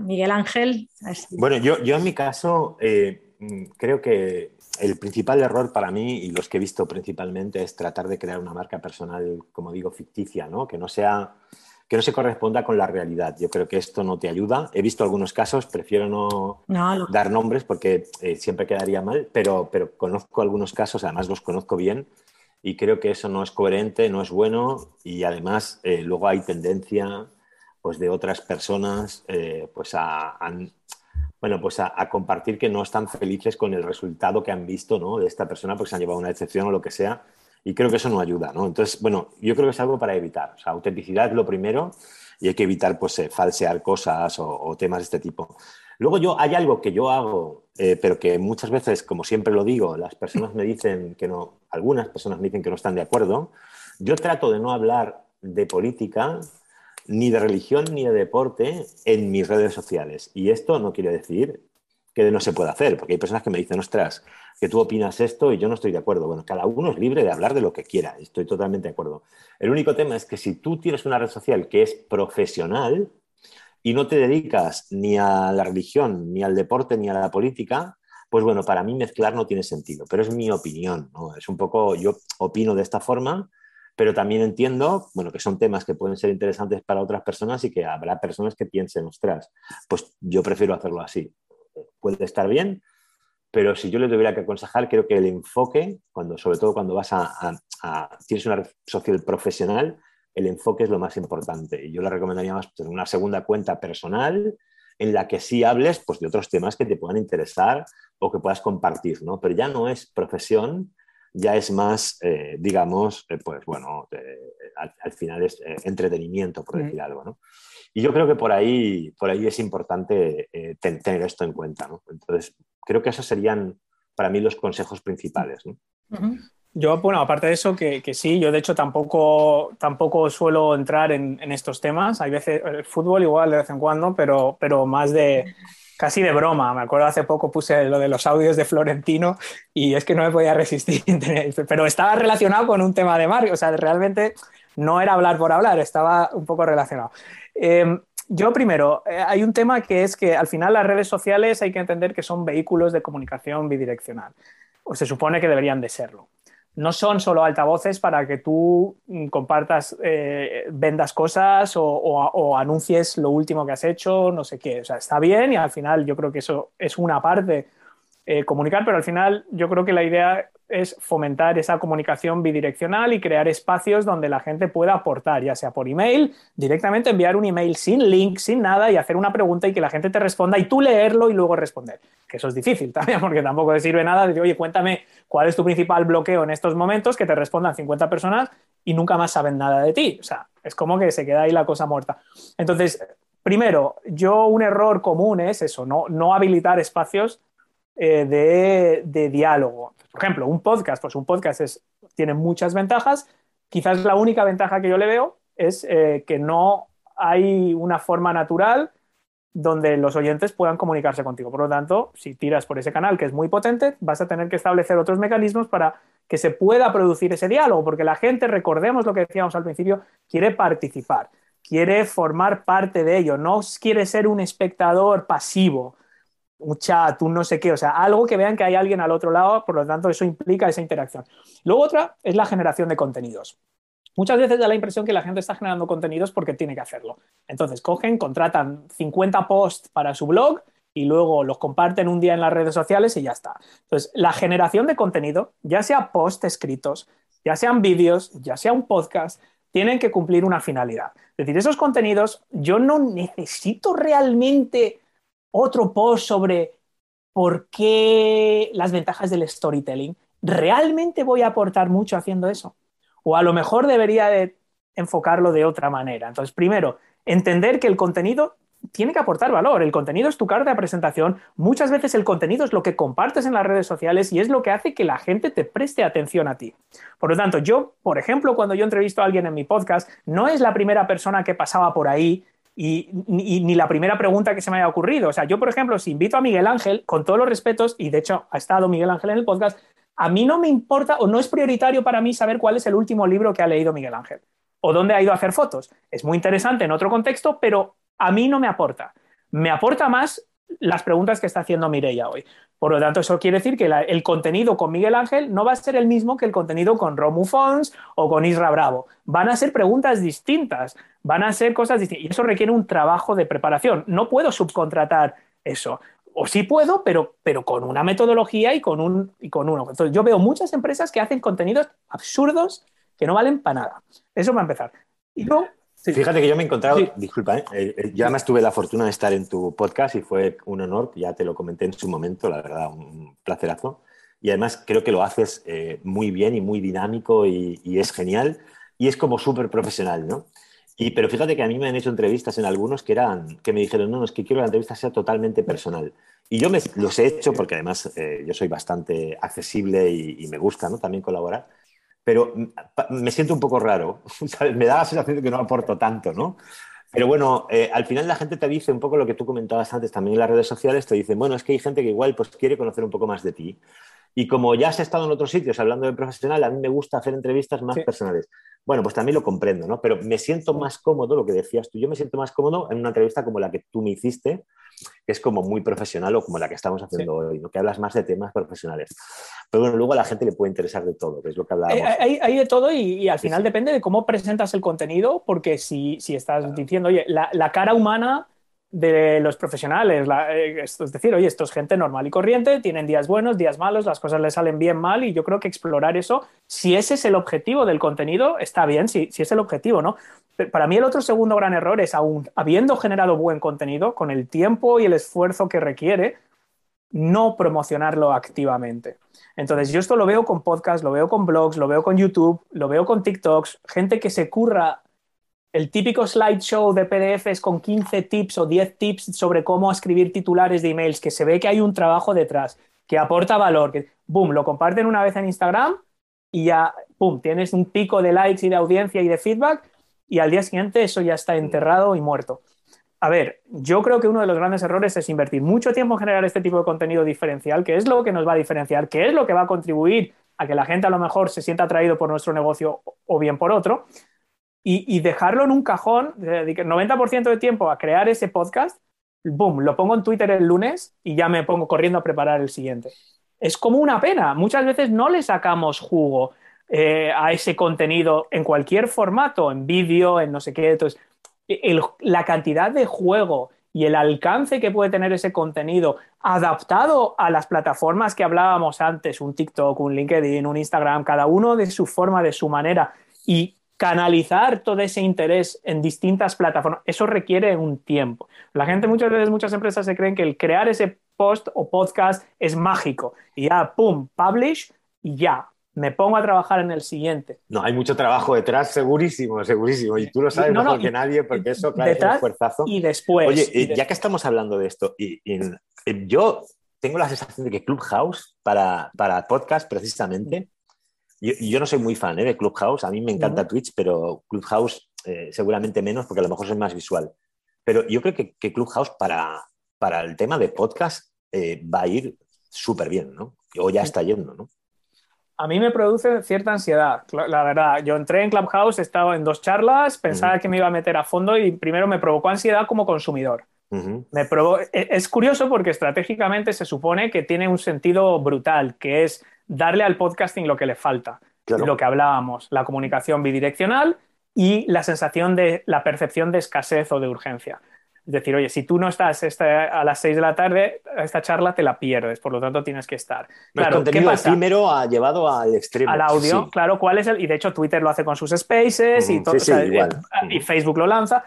Miguel Ángel. Bueno, yo, yo en mi caso eh, creo que el principal error para mí y los que he visto principalmente es tratar de crear una marca personal, como digo, ficticia, ¿no? Que no sea que no se corresponda con la realidad. Yo creo que esto no te ayuda. He visto algunos casos, prefiero no, dar nombres porque eh, siempre quedaría mal, pero, pero conozco algunos casos, además los conozco bien, y creo que eso no es coherente, no es bueno, y además eh, luego hay tendencia pues, de otras personas eh, pues a, bueno, pues a, compartir que no están felices con el resultado que han visto ¿no? de esta persona porque se han llevado una excepción o lo que sea y creo que eso no ayuda, ¿no? Entonces, bueno, yo creo que es algo para evitar. O autenticidad es lo primero y hay que evitar, pues, eh, falsear cosas o, temas de este tipo. Luego yo, hay algo que yo hago, eh, pero que muchas veces, como siempre lo digo, las personas me dicen que no, algunas personas me dicen que no están de acuerdo. Yo trato de no hablar de política, ni de religión, ni de deporte en mis redes sociales. Y esto no quiere decir que no se pueda hacer, porque hay personas que me dicen, ostras, que tú opinas esto y yo no estoy de acuerdo. Bueno, cada uno es libre de hablar de lo que quiera, estoy totalmente de acuerdo. El único tema es que si tú tienes una red social que es profesional y no te dedicas ni a la religión, ni al deporte, ni a la política, pues bueno, para mí mezclar no tiene sentido, pero es mi opinión. Es un poco, yo opino de esta forma, pero también entiendo, bueno, que son temas que pueden ser interesantes para otras personas y que habrá personas que piensen, ostras, pues yo prefiero hacerlo así. Puede estar bien, pero si yo le tuviera que aconsejar, creo que el enfoque, cuando, sobre todo cuando vas a, tienes una red social profesional, el enfoque es lo más importante. Y yo le recomendaría más tener una segunda cuenta personal en la que sí hables pues, de otros temas que te puedan interesar o que puedas compartir, ¿no? Pero ya no es profesión, ya es más, eh, digamos, eh, pues bueno, al, final es entretenimiento, por decir algo, ¿no? Y yo creo que por ahí, por ahí es importante tener esto en cuenta, ¿no? Entonces, creo que esos serían para mí los consejos principales, ¿no? Yo, bueno, aparte de eso, que, sí, yo de hecho tampoco, tampoco suelo entrar en, estos temas. Hay veces, el fútbol igual de vez en cuando, pero, pero más de casi de broma. Me acuerdo hace poco puse lo de los audios de Florentino y es que no me podía resistir. <laughs> pero estaba relacionado con un tema de Mario. O sea, realmente no era hablar por hablar, estaba un poco relacionado. Em, yo primero, eh, hay un tema que es que al final las redes sociales hay que entender que son vehículos de comunicación bidireccional. O se supone que deberían de serlo no son solo altavoces para que tú mm, compartas, eh, vendas cosas o, anuncies lo último que has hecho, no sé qué. O sea, está bien y al final yo creo que eso es una parte eh, comunicar, pero al final yo creo que la idea es fomentar esa comunicación bidireccional y crear espacios donde la gente pueda aportar, ya sea por email, directamente enviar un email sin link, sin nada y hacer una pregunta y que la gente te responda y tú leerlo y luego responder. Que eso es difícil <laughs> también, porque tampoco te sirve nada decir, oye, cuéntame cuál es tu principal bloqueo en estos momentos, que te respondan 50 personas y nunca más saben nada de ti. O sea, es como que se queda ahí la cosa muerta. Entonces, primero, yo un error común es eso, no, no habilitar espacios eh, de, diálogo por ejemplo, un podcast, pues un podcast tiene muchas ventajas. Quizás la única ventaja que yo le veo es eh, que no hay una forma natural donde los oyentes puedan comunicarse contigo. Por lo tanto, si tiras por ese canal que es muy potente, vas a tener que establecer otros mecanismos para que se pueda producir ese diálogo, porque la gente, recordemos lo que decíamos al principio, quiere participar, quiere formar parte de ello, no quiere ser un espectador pasivo un chat, un no sé qué, o sea, algo que vean que hay alguien al otro lado, por lo tanto eso implica esa interacción. Luego otra es la generación de contenidos. Muchas veces da la impresión que la gente está generando contenidos porque tiene que hacerlo. Entonces cogen, contratan 50 posts para su blog y luego los comparten un día en las redes sociales y ya está. Entonces, la generación de contenido, ya sea posts escritos, ya sean vídeos, ya sea un podcast, tienen que cumplir una finalidad. Es decir, esos contenidos yo no necesito realmente otro post sobre por qué las ventajas del storytelling. ¿Realmente voy a aportar mucho haciendo eso? O a lo mejor debería de enfocarlo de otra manera. Entonces, primero, entender que el contenido tiene que aportar valor. El contenido es tu carta de presentación. Muchas veces el contenido es lo que compartes en las redes sociales y es lo que hace que la gente te preste atención a ti. Por lo tanto, yo, por ejemplo, cuando yo entrevisto a alguien en mi podcast, no es la primera persona que pasaba por ahí y ni, la primera pregunta que se me haya ocurrido. O sea, yo, por ejemplo, si invito a Miguel Ángel, con todos los respetos, y de hecho ha estado Miguel Ángel en el podcast, a mí no me importa o no es prioritario para mí saber cuál es el último libro que ha leído Miguel Ángel o dónde ha ido a hacer fotos. Es muy interesante en otro contexto, pero a mí no me aporta. Me aporta más las preguntas que está haciendo Mireia hoy. Por lo tanto, eso quiere decir que el contenido con Miguel Ángel no va a ser el mismo que el contenido con Romu Fons o con Isra Bravo. Van a ser preguntas distintas, van a ser cosas distintas. Y eso requiere un trabajo de preparación. No puedo subcontratar eso. O sí puedo, pero, pero con una metodología y con, un, y con uno. Entonces, yo veo muchas empresas que hacen contenidos absurdos que no valen para nada. Eso va a empezar. Y luego Fíjate que yo me he encontrado, disculpa, ¿eh? Eh, eh, yo además tuve la fortuna de estar en tu podcast y fue un honor, ya te lo comenté en su momento, la verdad, un placerazo. Y además creo que lo haces muy bien y muy dinámico y, es genial y es como súper profesional, ¿no? Y, pero fíjate que a mí me han hecho entrevistas en algunos que, eran, que me dijeron, no, no, es que quiero que la entrevista sea totalmente personal. Y yo me, los he hecho porque además yo soy bastante accesible y, y me gusta ¿no? también colaborar pero me siento un poco raro, <laughs> me da la sensación de que no aporto tanto, ¿no? Pero bueno, eh, al final la gente te dice un poco lo que tú comentabas antes también en las redes sociales, te dicen, bueno, es que hay gente que igual pues quiere conocer un poco más de ti. Y como ya has estado en otros sitios hablando de profesional, a mí me gusta hacer entrevistas más personales. Bueno, pues también lo comprendo, ¿no? Pero me siento más cómodo, lo que decías tú, yo me siento más cómodo en una entrevista como la que tú me hiciste, que es como muy profesional o como la que estamos haciendo hoy, ¿no? que hablas más de temas profesionales. Pero bueno, luego a la gente le puede interesar de todo, que es lo que hablábamos. Hay, hay de todo y, al final depende de cómo presentas el contenido, porque si, si estás diciendo, oye, la, la cara humana de los profesionales. Eh, es decir, oye, esto es gente normal y corriente, tienen días buenos, días malos, las cosas les salen bien, mal, y yo creo que explorar eso, si ese es el objetivo del contenido, está bien, si, si es el objetivo, ¿no? Para mí el otro segundo gran error es, aún habiendo generado buen contenido, con el tiempo y el esfuerzo que requiere, no promocionarlo activamente. Entonces, yo esto lo veo con podcasts, lo veo con blogs, lo veo con YouTube, lo veo con TikToks, gente que se curra el típico slideshow de PDFs con 15 tips o 10 tips sobre cómo escribir titulares de emails, que se ve que hay un trabajo detrás, que aporta valor, que, boom, lo comparten una vez en Instagram y ya, boom, tienes un pico de likes y de audiencia y de feedback y al día siguiente eso ya está enterrado y muerto. A ver, yo creo que uno de los grandes errores es invertir mucho tiempo en generar este tipo de contenido diferencial, que es lo que nos va a diferenciar, que es lo que va a contribuir a que la gente a lo mejor se sienta atraído por nuestro negocio o bien por otro, y, dejarlo en un cajón, dedicar 90% de tiempo a crear ese podcast, boom, lo pongo en Twitter el lunes y ya me pongo corriendo a preparar el siguiente. Es como una pena, muchas veces no le sacamos jugo eh, a ese contenido en cualquier formato, en vídeo, en no sé qué. Entonces, la cantidad de juego y el alcance que puede tener ese contenido adaptado a las plataformas que hablábamos antes, un TikTok, un LinkedIn, un Instagram, cada uno de su forma, de su manera, y canalizar todo ese interés en distintas plataformas, eso requiere un tiempo. La gente muchas veces, muchas empresas se creen que el crear ese post o podcast es mágico y ya, ¡pum!, publish y ya, me pongo a trabajar en el siguiente. No, hay mucho trabajo detrás, segurísimo, segurísimo. Y tú lo sabes mejor que nadie, porque eso, claro, es un esfuerzazo. Y después. Oye, eh, ya que estamos hablando de esto, y, eh, yo tengo la sensación de que Clubhouse, para, para podcast precisamente, yo, yo no soy muy fan ¿eh? de Clubhouse, a mí me encanta Twitch, pero Clubhouse seguramente menos, porque a lo mejor soy más visual. Pero yo creo que, que Clubhouse para, para el tema de podcast va a ir súper bien, ¿no? O ya está yendo, ¿no? a mí me produce cierta ansiedad, la verdad. Yo entré en Clubhouse, estaba en dos charlas, pensaba que me iba a meter a fondo y primero me provocó ansiedad como consumidor. Me e, es curioso porque estratégicamente se supone que tiene un sentido brutal, que es darle al podcasting lo que le falta, lo que hablábamos, la comunicación bidireccional y la sensación de la percepción de escasez o de urgencia decir, oye, si tú no estás a las 6 de la tarde, esta charla te la pierdes, por lo tanto tienes que estar. claro, contenido efímero ha llevado al extremo. Al audio, claro, ¿cuál es el...? Y de hecho Twitter lo hace con sus spaces y, todo, eh, y Facebook lo lanza.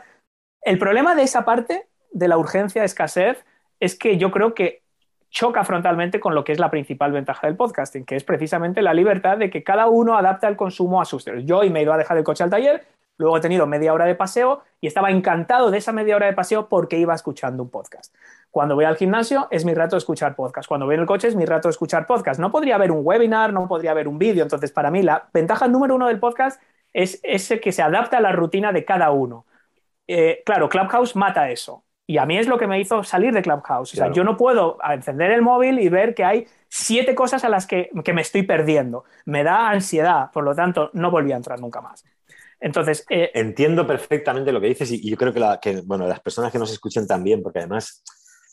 El problema de esa parte, de la urgencia, escasez, es que yo creo que choca frontalmente con lo que es la principal ventaja del podcasting, que es precisamente la libertad de que cada uno adapte el consumo a sus... Yo hoy me he ido a dejar el coche al taller, Luego he tenido media hora de paseo y estaba encantado de esa media hora de paseo porque iba escuchando un podcast. Cuando voy al gimnasio es mi rato de escuchar podcast. Cuando voy en el coche es mi rato de escuchar podcast. No podría haber un webinar, no podría haber un vídeo. Entonces, para mí, la ventaja número uno del podcast es ese que se adapta a la rutina de cada uno. Eh, claro, Clubhouse mata eso. Y a mí es lo que me hizo salir de Clubhouse. O sea, yo no puedo encender el móvil y ver que hay siete cosas a las que, que me estoy perdiendo. Me da ansiedad, por lo tanto, no volví a entrar nunca más. Entonces. Eh, Entiendo perfectamente lo que dices y, yo creo que, que, bueno, las personas que nos escuchen también, porque además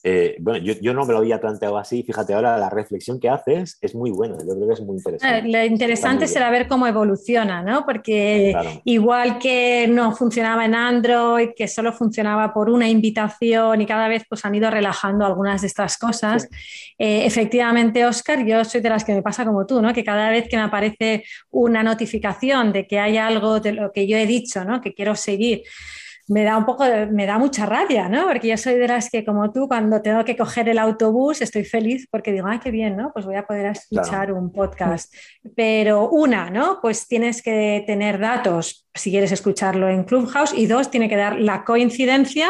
eh, bueno, yo, no me lo había planteado así, fíjate ahora la reflexión que haces es muy buena, yo creo que es muy interesante. Eh, lo interesante será ver cómo evoluciona, ¿no? Porque igual que no funcionaba en Android, que solo funcionaba por una invitación y cada vez pues han ido relajando algunas de estas cosas, eh, efectivamente, Oscar, yo soy de las que me pasa como tú, ¿no? Que cada vez que me aparece una notificación de que hay algo de lo que yo he dicho, ¿no? Que quiero seguir me da un poco, me da mucha rabia, ¿no? Porque yo soy de las que, como tú, cuando tengo que coger el autobús, estoy feliz porque digo, ay, qué bien, ¿no? Pues voy a poder escuchar un podcast. Pero una, ¿no? Pues tienes que tener datos si quieres escucharlo en Clubhouse y dos, tiene que dar la coincidencia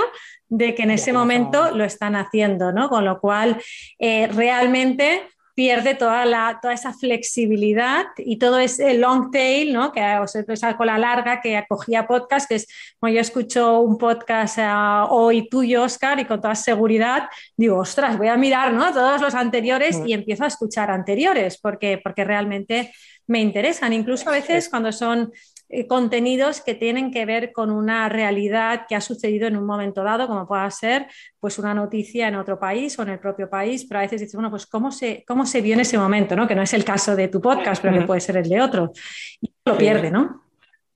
de que en ese momento lo están haciendo, ¿no? Con lo cual, eh, realmente pierde toda, la, toda esa flexibilidad y todo ese long tail, ¿no? que o sea, esa cola larga que acogía podcast, que es como yo escucho un podcast eh, hoy tuyo, Oscar, y con toda seguridad digo, ostras, voy a mirar ¿no? todos los anteriores y empiezo a escuchar anteriores porque, porque realmente me interesan. Incluso a veces cuando son contenidos que tienen que ver con una realidad que ha sucedido en un momento dado, como pueda ser pues una noticia en otro país o en el propio país, pero a veces dices, bueno, pues cómo se, cómo se vio en ese momento, ¿no? Que no es el caso de tu podcast, pero que puede ser el de otro. Y lo pierde, ¿no?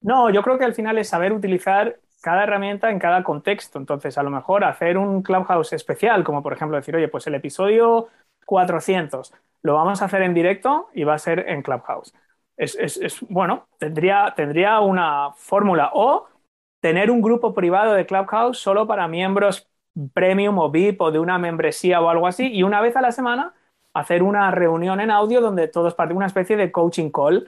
No, yo creo que al final es saber utilizar cada herramienta en cada contexto. Entonces, a lo mejor hacer un Clubhouse especial, como por ejemplo decir, oye, pues el episodio 400 lo vamos a hacer en directo y va a ser en Clubhouse es, bueno, tendría, tendría una fórmula o tener un grupo privado de Clubhouse solo para miembros premium o VIP o de una membresía o algo así, y una vez a la semana hacer una reunión en audio donde todos parten una especie de coaching call.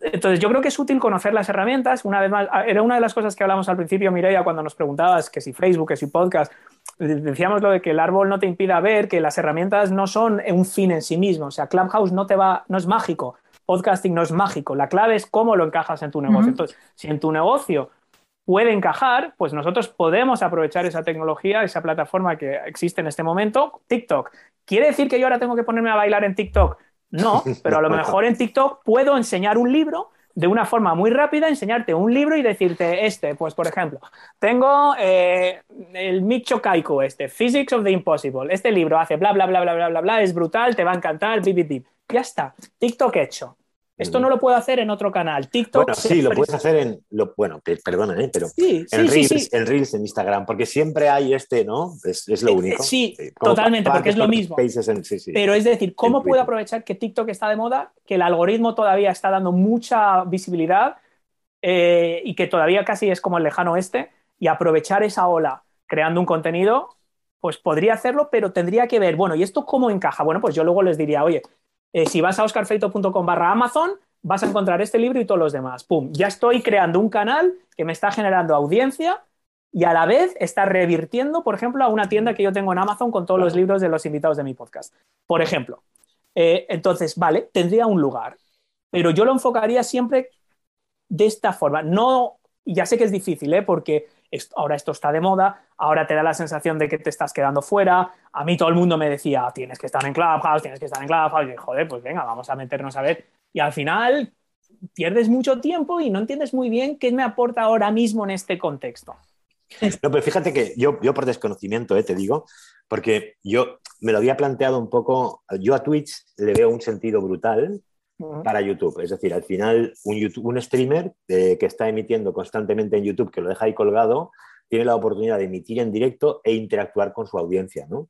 Entonces, yo creo que es útil conocer las herramientas. Una vez más, era una de las cosas que hablamos al principio, Mireia, cuando nos preguntabas que si Facebook, que si podcast. Decíamos lo de que el árbol no te impida ver, que las herramientas no son un fin en sí mismo. O sea, Clubhouse no te va, no es mágico. Podcasting no es mágico. La clave es cómo lo encajas en tu negocio. Entonces, si en tu negocio puede encajar, pues nosotros podemos aprovechar esa tecnología, esa plataforma que existe en este momento, TikTok. ¿Quiere decir que yo ahora tengo que ponerme a bailar en TikTok? No, <laughs> pero a lo mejor en TikTok puedo enseñar un libro de una forma muy rápida, enseñarte un libro y decirte este, pues por ejemplo, tengo eh, el Micho Kaiko este, Physics of the Impossible, este libro hace bla, bla, bla, bla, bla, bla, bla, es brutal, te va a encantar, bip, bip, bip. Ya está, TikTok hecho. Esto no lo puedo hacer en otro canal. TikTok. Bueno, sí, lo puedes hacer en. Lo, bueno, perdona, ¿eh? pero en, Reels, en Reels, en Instagram, porque siempre hay este, ¿no? Es, lo eh, único. Sí, totalmente, porque es lo mismo. pero es decir, ¿cómo puedo aprovechar que TikTok está de moda, que el algoritmo todavía está dando mucha visibilidad eh, y que todavía casi es como el lejano oeste, y aprovechar esa ola creando un contenido? Pues podría hacerlo, pero tendría que ver, bueno, ¿y esto cómo encaja? Bueno, pues yo luego les diría, oye, eh, si vas a oscarfeito.com barra Amazon, vas a encontrar este libro y todos los demás. ¡Pum! Ya estoy creando un canal que me está generando audiencia y a la vez está revirtiendo, por ejemplo, a una tienda que yo tengo en Amazon con todos los libros de los invitados de mi podcast. Por ejemplo. Eh, entonces, vale, tendría un lugar, pero yo lo enfocaría siempre de esta forma. No, ya sé que es difícil, ¿eh? porque ahora esto está de moda, ahora te da la sensación de que te estás quedando fuera. A mí todo el mundo me decía, tienes que estar en Clubhouse, tienes que estar en Clubhouse. Y yo, joder, pues venga, vamos a meternos a ver. Y al final pierdes mucho tiempo y no entiendes muy bien qué me aporta ahora mismo en este contexto. No, pero fíjate que yo, por desconocimiento, eh, te digo, porque yo me lo había planteado un poco, yo a Twitch le veo un sentido brutal para YouTube. Es decir, al final un, YouTube, un streamer que está emitiendo constantemente en YouTube, que lo deja ahí colgado, tiene la oportunidad de emitir en directo e interactuar con su audiencia, ¿no?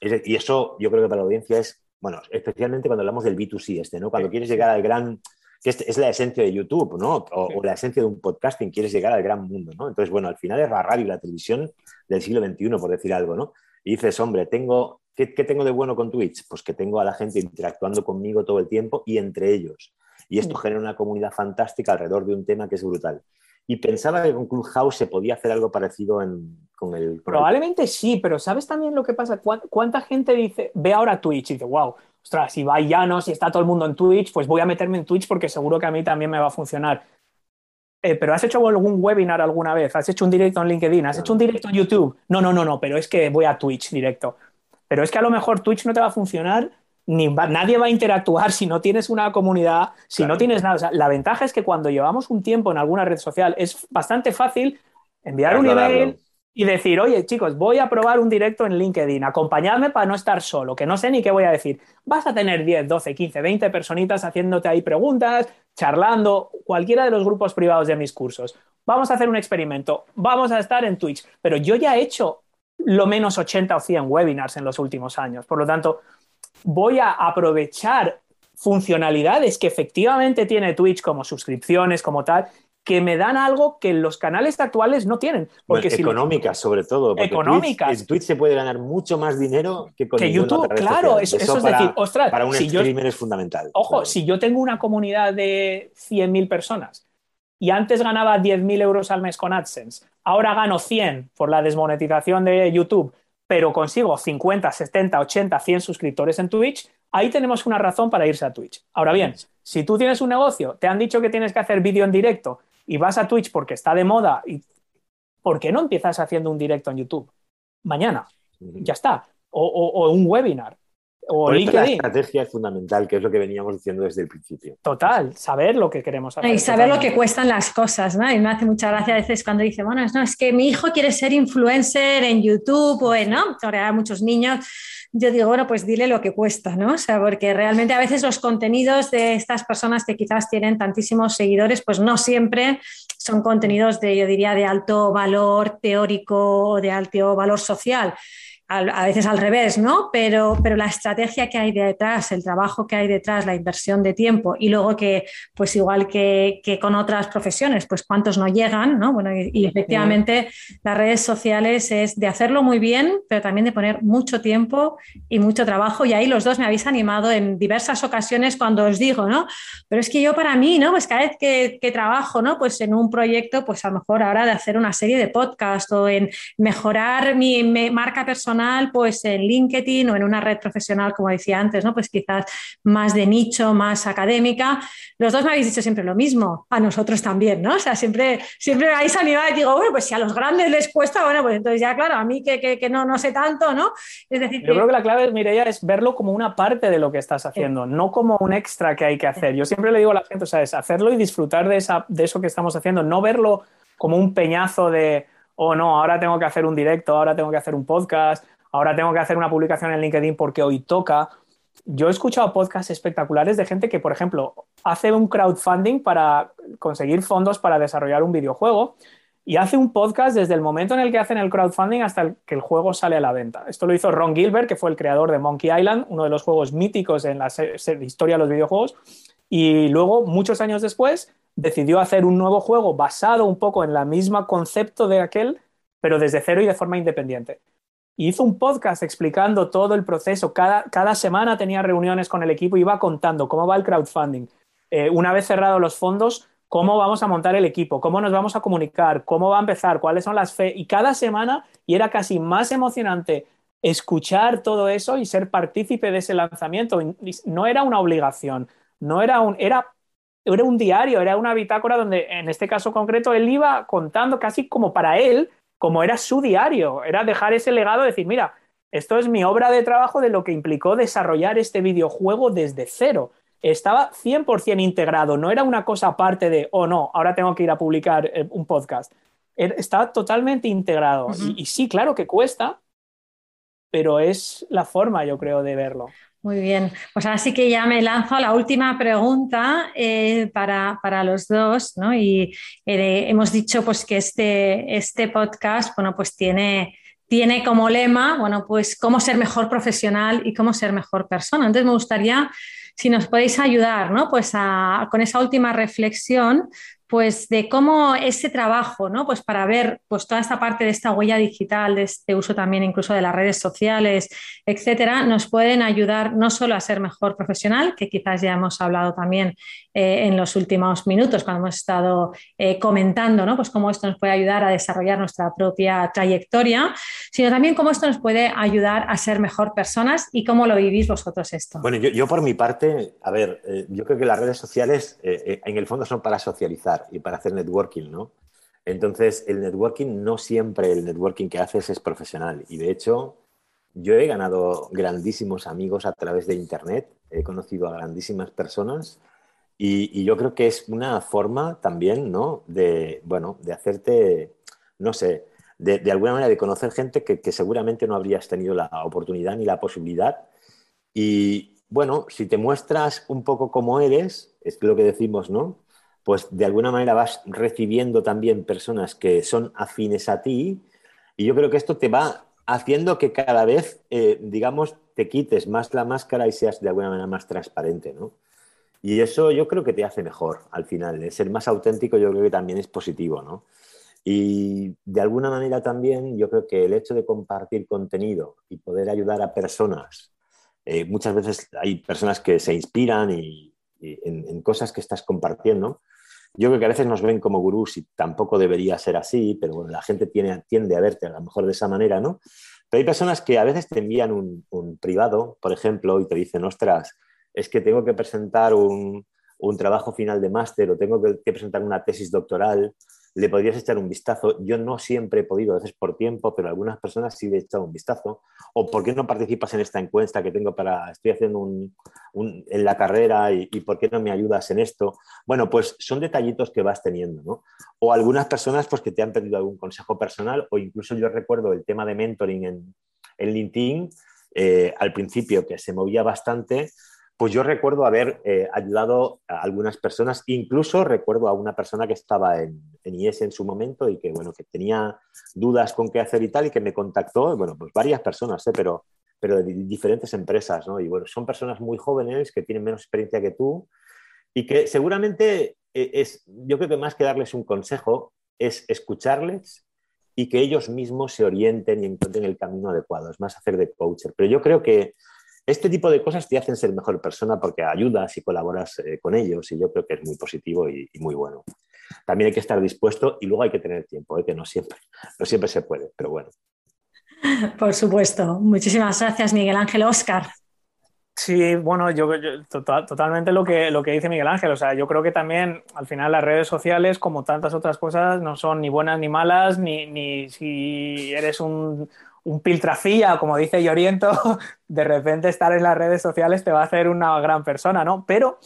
y eso yo creo que para la audiencia es, bueno, especialmente cuando hablamos del B2C este, ¿no? Cuando quieres llegar al gran, que es, la esencia de YouTube, ¿no? O, la esencia de un podcasting, quieres llegar al gran mundo, ¿no? Entonces, bueno, al final es la radio y la televisión del siglo XXI, por decir algo, ¿no? Y dices, hombre, tengo ¿Qué, tengo de bueno con Twitch? Pues que tengo a la gente interactuando conmigo todo el tiempo y entre ellos. Y esto mm. genera una comunidad fantástica alrededor de un tema que es brutal. Y pensaba que con Clubhouse se podía hacer algo parecido con el... Probablemente sí, pero ¿sabes también lo que pasa? ¿Cuánta gente dice, ve ahora Twitch y dice, wow, ostras, si va Llano, si está todo el mundo en Twitch, pues voy a meterme en Twitch porque seguro que a mí también me va a funcionar. Eh, pero ¿has hecho algún webinar alguna vez? ¿Has hecho un directo en LinkedIn? ¿Has hecho un directo en YouTube? No, no, no, no, pero es que voy a Twitch directo. Pero es que a lo mejor Twitch no te va a funcionar, ni nadie va a interactuar si no tienes una comunidad, si no tienes nada. la ventaja es que cuando llevamos un tiempo en alguna red social es bastante fácil enviar un email y decir, oye chicos, voy a probar un directo en LinkedIn, acompañadme para no estar solo, que no sé ni qué voy a decir. Vas a tener 10, 12, 15, 20 personitas haciéndote ahí preguntas, charlando, cualquiera de los grupos privados de mis cursos. Vamos a hacer un experimento, vamos a estar en Twitch, pero yo ya he hecho lo menos 80 o 100 webinars en los últimos años. Por lo tanto, voy a aprovechar funcionalidades que efectivamente tiene Twitch como suscripciones, como tal, que me dan algo que los canales actuales no tienen. Porque económicas, sobre todo. Económicas. en Twitch se puede ganar mucho más dinero que con YouTube. Claro, eso, es decir, ostras. Para un streamer es fundamental. Ojo, si yo tengo una comunidad de 100.000 personas y antes ganaba 10.000 euros al mes con AdSense, ahora gano 100 por la desmonetización de YouTube, pero consigo 50, 70, 80, 100 suscriptores en Twitch, ahí tenemos una razón para irse a Twitch. Ahora bien, si tú tienes un negocio, te han dicho que tienes que hacer vídeo en directo y vas a Twitch porque está de moda, y ¿por qué no empiezas haciendo un directo en YouTube? Mañana, ya está. o un webinar o La estrategia es fundamental, que es lo que veníamos diciendo desde el principio. Total, saber lo que queremos hacer. Y saber lo que cuestan las cosas, ¿no? Y me hace mucha gracia a veces cuando dice, bueno, no, es que mi hijo quiere ser influencer en YouTube o en, ¿no? Ahora muchos niños. Yo digo, bueno, pues dile lo que cuesta, ¿no? O sea, porque realmente a veces los contenidos de estas personas que quizás tienen tantísimos seguidores, pues no siempre son contenidos de, yo diría, de alto valor teórico o de alto valor social a, veces al revés, ¿no? Pero, pero la estrategia que hay detrás, el trabajo que hay detrás, la inversión de tiempo y luego que, pues igual que, con otras profesiones, pues cuántos no llegan, ¿no? Bueno, y, efectivamente las redes sociales es de hacerlo muy bien, pero también de poner mucho tiempo y mucho trabajo. Y ahí los dos me habéis animado en diversas ocasiones cuando os digo, ¿no? Pero es que yo para mí, ¿no? Pues cada vez que, que trabajo, ¿no? Pues en un proyecto, pues a lo mejor ahora de hacer una serie de podcast o en mejorar mi marca personal pues en LinkedIn o en una red profesional, como decía antes, ¿no? Pues quizás más de nicho, más académica. Los dos me habéis dicho siempre lo mismo, a nosotros también, ¿no? O sea, siempre, siempre me habéis animado y digo, bueno, pues si a los grandes les cuesta, bueno, pues entonces ya, claro, a mí que, que, no, no sé tanto, ¿no? Es decir, yo creo que la clave, Mireia, es verlo como una parte de lo que estás haciendo, no como un extra que hay que hacer. Yo siempre le digo a la gente, o sea, es hacerlo y disfrutar de, esa, de eso que estamos haciendo, no verlo como un peñazo de, oh no, ahora tengo que hacer un directo, ahora tengo que hacer un podcast, ahora tengo que hacer una publicación en LinkedIn porque hoy toca. Yo he escuchado podcasts espectaculares de gente que, por ejemplo, hace un crowdfunding para conseguir fondos para desarrollar un videojuego y hace un podcast desde el momento en el que hacen el crowdfunding hasta que el juego sale a la venta. Esto lo hizo Ron Gilbert, que fue el creador de Monkey Island, uno de los juegos míticos en la historia de los videojuegos. Y luego, muchos años después, decidió hacer un nuevo juego basado un poco en la misma concepto de aquel, pero desde cero y de forma independiente hizo un podcast explicando todo el proceso. Cada, cada, semana tenía reuniones con el equipo y iba contando cómo va el crowdfunding. Eh, una vez cerrados los fondos, cómo vamos a montar el equipo, cómo nos vamos a comunicar, cómo va a empezar, cuáles son las fe. Y cada semana, y era casi más emocionante escuchar todo eso y ser partícipe de ese lanzamiento. No era una obligación, no era un, era, era un diario, era una bitácora donde en este caso concreto él iba contando casi como para él como era su diario, era dejar ese legado, de decir, mira, esto es mi obra de trabajo de lo que implicó desarrollar este videojuego desde cero. Estaba 100% integrado, no era una cosa aparte de, oh no, ahora tengo que ir a publicar eh, un podcast. Estaba totalmente integrado. y, sí, claro que cuesta, pero es la forma, yo creo, de verlo. Muy bien, pues ahora sí que ya me lanzo a la última pregunta eh, para, los dos, ¿no? Y eh, hemos dicho pues que este, este podcast, bueno, pues tiene, tiene como lema, bueno, pues cómo ser mejor profesional y cómo ser mejor persona. Entonces me gustaría si nos podéis ayudar, ¿no? Pues con esa última reflexión, pues de cómo ese trabajo, ¿no? Pues para ver pues toda esta parte de esta huella digital, de este uso también incluso de las redes sociales, etcétera, nos pueden ayudar no solo a ser mejor profesional, que quizás ya hemos hablado también eh, en los últimos minutos cuando hemos estado eh, comentando, ¿no? Pues cómo esto nos puede ayudar a desarrollar nuestra propia trayectoria, sino también cómo esto nos puede ayudar a ser mejor personas y cómo lo vivís vosotros esto. Bueno, yo, por mi parte, a ver, eh, yo creo que las redes sociales en el fondo son para socializar y para hacer networking, ¿no? Entonces, el networking no siempre el networking que haces es profesional. Y de hecho, yo he ganado grandísimos amigos a través de Internet, he conocido a grandísimas personas y, yo creo que es una forma también, ¿no? De, bueno, de hacerte, no sé, de, alguna manera de conocer gente que, que, seguramente no habrías tenido la oportunidad ni la posibilidad. Y bueno, si te muestras un poco como eres, es lo que decimos, ¿no? pues de alguna manera vas recibiendo también personas que son afines a ti y yo creo que esto te va haciendo que cada vez, eh, digamos, te quites más la máscara y seas de alguna manera más transparente, ¿no? Y eso yo creo que te hace mejor al final. ¿eh? Ser más auténtico yo creo que también es positivo, ¿no? Y de alguna manera también yo creo que el hecho de compartir contenido y poder ayudar a personas, eh, muchas veces hay personas que se inspiran y, en, cosas que estás compartiendo, yo creo que a veces nos ven como gurús y tampoco debería ser así, pero bueno, la gente tiende a verte a lo mejor de esa manera, ¿no? Pero hay personas que a veces te envían un, privado, por ejemplo, y te dicen, ostras, es que tengo que presentar un, trabajo final de máster o tengo que presentar una tesis doctoral le podrías echar un vistazo. Yo no siempre he podido, a veces por tiempo, pero algunas personas sí le he echado un vistazo. O por qué no participas en esta encuesta que tengo para, estoy haciendo un, en la carrera y, por qué no me ayudas en esto. Bueno, pues son detallitos que vas teniendo, ¿no? O algunas personas pues que te han pedido algún consejo personal o incluso yo recuerdo el tema de mentoring en, en LinkedIn, eh, al principio que se movía bastante, Pues yo recuerdo haber eh, ayudado a algunas personas, incluso recuerdo a una persona que estaba en, en, IES en su momento y que, bueno, que tenía dudas con qué hacer y tal, y que me contactó, bueno, pues varias personas, ¿eh? pero, pero de diferentes empresas, ¿no? Y bueno, son personas muy jóvenes que tienen menos experiencia que tú y que seguramente eh, es, yo creo que más que darles un consejo, es escucharles y que ellos mismos se orienten y encuentren el camino adecuado, es más hacer de coacher. Pero yo creo que este tipo de cosas te hacen ser mejor persona porque ayudas y colaboras eh, con ellos y yo creo que es muy positivo y, muy bueno. También hay que estar dispuesto y luego hay que tener tiempo, ¿eh? que no siempre, <laughs> no siempre se puede, pero bueno. <laughs> Por supuesto. Muchísimas gracias, Miguel Ángel Oscar. Sí, bueno, yo, totalmente lo que, lo que dice Miguel Ángel. O sea, yo creo que también al final las redes sociales, como tantas otras cosas, no son ni buenas ni malas, ni, ni si eres un, un piltrafilla, como dice Lloriento, <laughs> de repente estar en las redes sociales te va a hacer una gran persona, ¿no? Pero,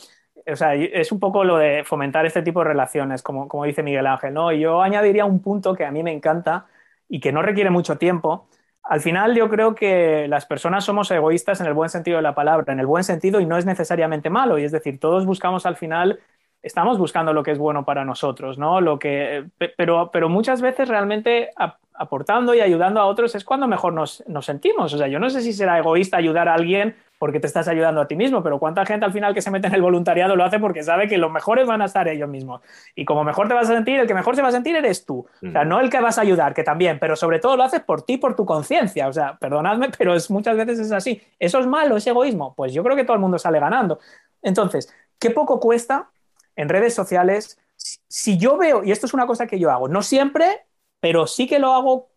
o sea, es un poco lo de fomentar este tipo de relaciones, como, como dice Miguel Ángel, ¿no? Y yo añadiría un punto que a mí me encanta y que no requiere mucho tiempo, al final yo creo que las personas somos egoístas en el buen sentido de la palabra, en el buen sentido y no es necesariamente malo. Y es decir, todos buscamos al final, estamos buscando lo que es bueno para nosotros, ¿no? Lo que, pero, pero muchas veces realmente aportando y ayudando a otros es cuando mejor nos, nos sentimos. O sea, yo no sé si será egoísta ayudar a alguien porque te estás ayudando a ti mismo, pero cuánta gente al final que se mete en el voluntariado lo hace porque sabe que los mejores van a estar ellos mismos. Y como mejor te vas a sentir, el que mejor se va a sentir eres tú. O sea, no el que vas a ayudar, que también, pero sobre todo lo haces por ti, por tu conciencia. O sea, perdonadme, <laughs> pero es, muchas veces es así. ¿Eso es malo, es egoísmo? Pues yo creo que todo el mundo sale ganando. Entonces, ¿qué poco cuesta en redes sociales? Si yo veo, y esto es una cosa que yo hago, no siempre, pero sí que lo hago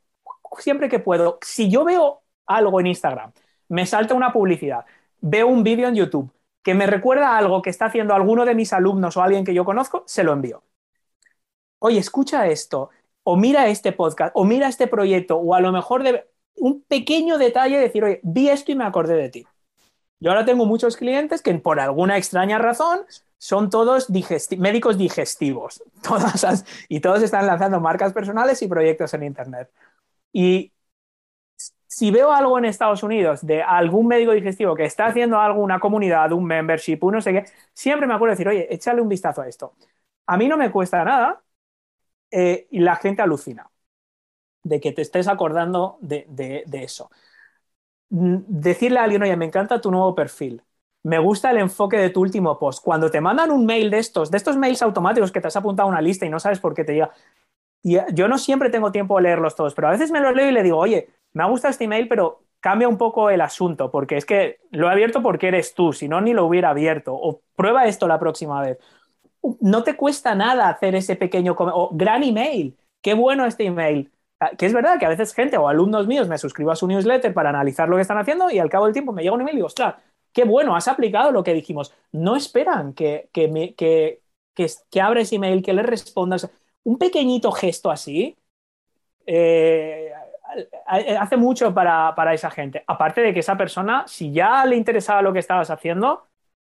siempre que puedo. Si yo veo algo en Instagram me salta una publicidad, veo un vídeo en YouTube que me recuerda a algo que está haciendo alguno de mis alumnos o alguien que yo conozco, se lo envío. Oye, escucha esto, o mira este podcast, o mira este proyecto, o a lo mejor un pequeño detalle decir, oye, vi esto y me acordé de ti. Yo ahora tengo muchos clientes que por alguna extraña razón son todos médicos digestivos, <laughs> todas y todos están lanzando marcas personales y proyectos en Internet. Y si veo algo en Estados Unidos de algún médico digestivo que está haciendo algo, una comunidad, un membership, un no sé qué, siempre me acuerdo de decir, oye, échale un vistazo a esto. A mí no me cuesta nada eh, y la gente alucina de que te estés acordando de, de, eso. Decirle a alguien, oye, me encanta tu nuevo perfil. Me gusta el enfoque de tu último post. Cuando te mandan un mail de estos, de estos mails automáticos que te has apuntado a una lista y no sabes por qué te llega. Y yo no siempre tengo tiempo de leerlos todos, pero a veces me los leo y le digo, oye, me ha gustado este email, pero cambia un poco el asunto, porque es que lo he abierto porque eres tú, si no, ni lo hubiera abierto. O prueba esto la próxima vez. No te cuesta nada hacer ese pequeño o gran email. Qué bueno este email. Ah, que es verdad que a veces gente o alumnos míos me suscribo a su newsletter para analizar lo que están haciendo y al cabo del tiempo me llega un email y digo, ostras, qué bueno, has aplicado lo que dijimos. No esperan que, que, que, que, abres email, que le respondas. Un pequeñito gesto así eh, hace mucho para, esa gente. Aparte de que esa persona, si ya le interesaba lo que estabas haciendo,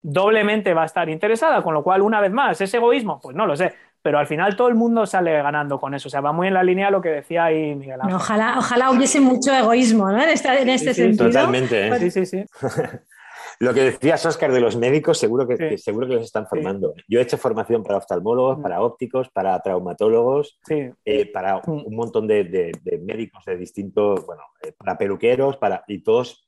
doblemente va a estar interesada, con lo cual, una vez más, ¿es egoísmo? Pues no lo sé, pero al final todo el mundo sale ganando con eso. O sea, va muy en la línea lo que decía ahí Miguel Ángel. Ojalá, ojalá hubiese mucho egoísmo ¿no? en, este, sentido. Totalmente. ¿eh? Sí, sí, sí. <laughs> Lo que decías, Oscar, de los médicos, seguro que, seguro que los están formando. Yo he hecho formación para oftalmólogos, mm. para ópticos, para traumatólogos, eh, para mm. un montón de, médicos de distintos, bueno, eh, para peluqueros, para, y todos,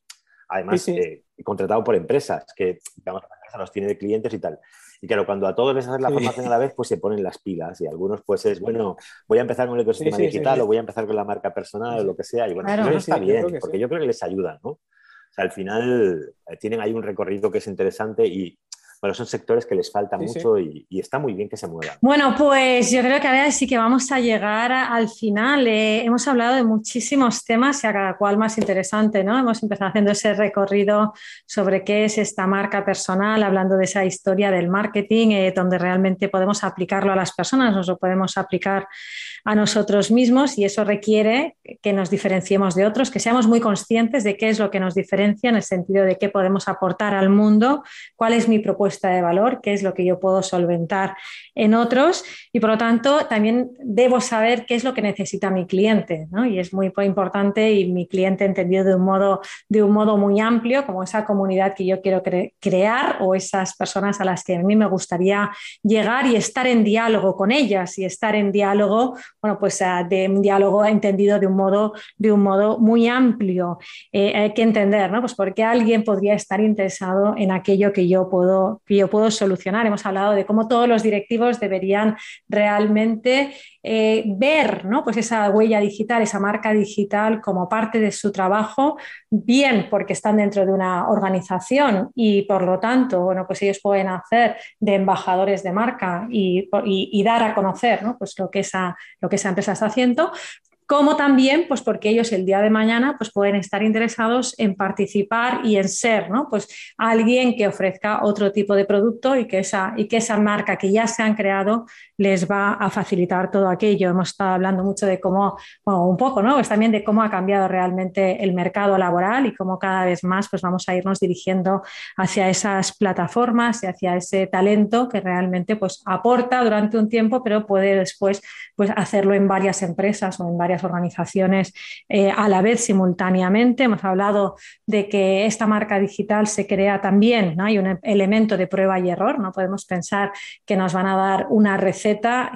además, eh, contratados por empresas, que, digamos, los tiene de clientes y tal. Y claro, cuando a todos les haces la formación a la vez, pues se ponen las pilas y algunos pues es, bueno, voy a empezar con el ecosistema digital o voy a empezar con la marca personal o lo que sea. Y bueno, eso está bien, porque yo creo que les ayuda, ¿no? Al final eh, tienen ahí un recorrido que es interesante y bueno, son sectores que les falta mucho Y, está muy bien que se muevan. Bueno, pues yo creo que ahora sí que vamos a llegar al final. Eh, hemos hablado de muchísimos temas y a cada cual más interesante, ¿no? Hemos empezado haciendo ese recorrido sobre qué es esta marca personal, hablando de esa historia del marketing, eh, donde realmente podemos aplicarlo a las personas, nos lo podemos aplicar a nosotros mismos y eso requiere que nos diferenciemos de otros, que seamos muy conscientes de qué es lo que nos diferencia en el sentido de qué podemos aportar al mundo, cuál es mi propuesta propuesta de valor, qué es lo que yo puedo solventar en otros y por lo tanto también debo saber qué es lo que necesita mi cliente. Y es muy importante y mi cliente entendido de un modo, de un modo muy amplio, como esa comunidad que yo quiero crear o esas personas a las que a mí me gustaría llegar y estar en diálogo con ellas y estar en diálogo, bueno, pues ah, de un diálogo entendido de un modo, de un modo muy amplio. Eh, hay que entender, ¿no? Pues porque alguien podría estar interesado en aquello que yo puedo, que yo puedo solucionar. Hemos hablado de cómo todos los directivos deberían realmente eh, ver ¿no? pues esa huella digital, esa marca digital como parte de su trabajo, bien porque están dentro de una organización y por lo tanto, bueno, pues ellos pueden hacer de embajadores de marca y, dar a conocer pues lo, que esa, lo que esa empresa está haciendo, como también pues porque ellos el día de mañana pues pueden estar interesados en participar y en ser ¿no? pues alguien que ofrezca otro tipo de producto y que esa, y que esa marca que ya se han creado les va a facilitar todo aquello. Hemos estado hablando mucho de cómo, bueno, un poco, ¿no? Pues también de cómo ha cambiado realmente el mercado laboral y cómo cada vez más pues vamos a irnos dirigiendo hacia esas plataformas y hacia ese talento que realmente pues aporta durante un tiempo, pero puede después pues hacerlo en varias empresas o en varias organizaciones eh, a la vez simultáneamente. Hemos hablado de que esta marca digital se crea también, ¿no? Hay un elemento de prueba y error, no podemos pensar que nos van a dar una receta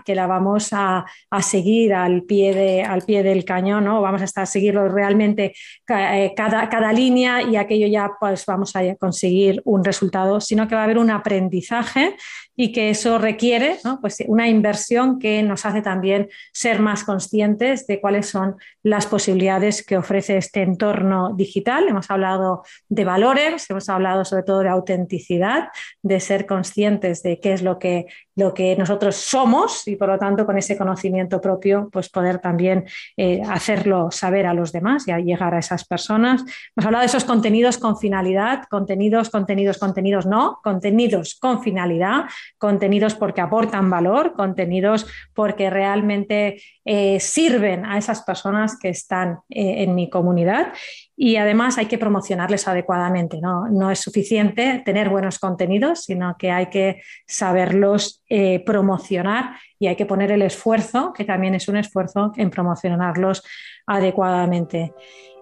que la vamos a, seguir al pie, de, al pie del cañón, ¿no? Vamos a estar a seguirlo realmente eh, cada, cada línea y aquello ya pues vamos a conseguir un resultado, sino que va a haber un aprendizaje y que eso requiere pues una inversión que nos hace también ser más conscientes de cuáles son las posibilidades que ofrece este entorno digital. Hemos hablado de valores, hemos hablado sobre todo de autenticidad, de ser conscientes de qué es lo que, lo que nosotros somos y por lo tanto con ese conocimiento propio pues poder también eh, hacerlo saber a los demás y llegar a esas personas. Hemos hablado de esos contenidos con finalidad, contenidos, contenidos, contenidos no, contenidos con finalidad contenidos porque aportan valor, contenidos porque realmente eh, sirven a esas personas que están eh, en mi comunidad y además hay que promocionarles adecuadamente. ¿no? no es suficiente tener buenos contenidos, sino que hay que saberlos eh, promocionar y hay que poner el esfuerzo, que también es un esfuerzo, en promocionarlos adecuadamente.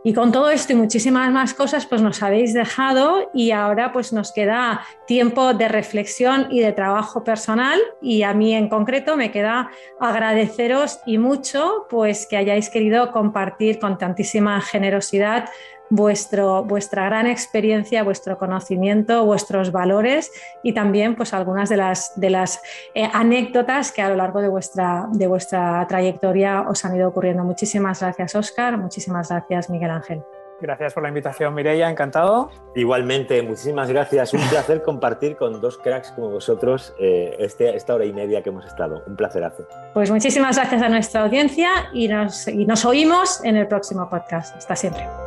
Y con todo esto y muchísimas más cosas, pues nos habéis dejado y ahora pues nos queda tiempo de reflexión y de trabajo personal. Y a mí en concreto me queda agradeceros y mucho pues que hayáis querido compartir con tantísima generosidad vuestro, vuestra gran experiencia, vuestro conocimiento, vuestros valores y también pues algunas de las, de las eh, anécdotas que a lo largo de vuestra, de vuestra trayectoria os han ido ocurriendo. Muchísimas gracias, Oscar. Muchísimas gracias, Miguel Ángel. Gracias por la invitación, Mireia, encantado. Igualmente, muchísimas gracias. Un placer compartir con dos cracks como vosotros eh, este, esta hora y media que hemos estado. Un placerazo. Pues muchísimas gracias a nuestra audiencia y nos, y nos oímos en el próximo podcast. Hasta siempre.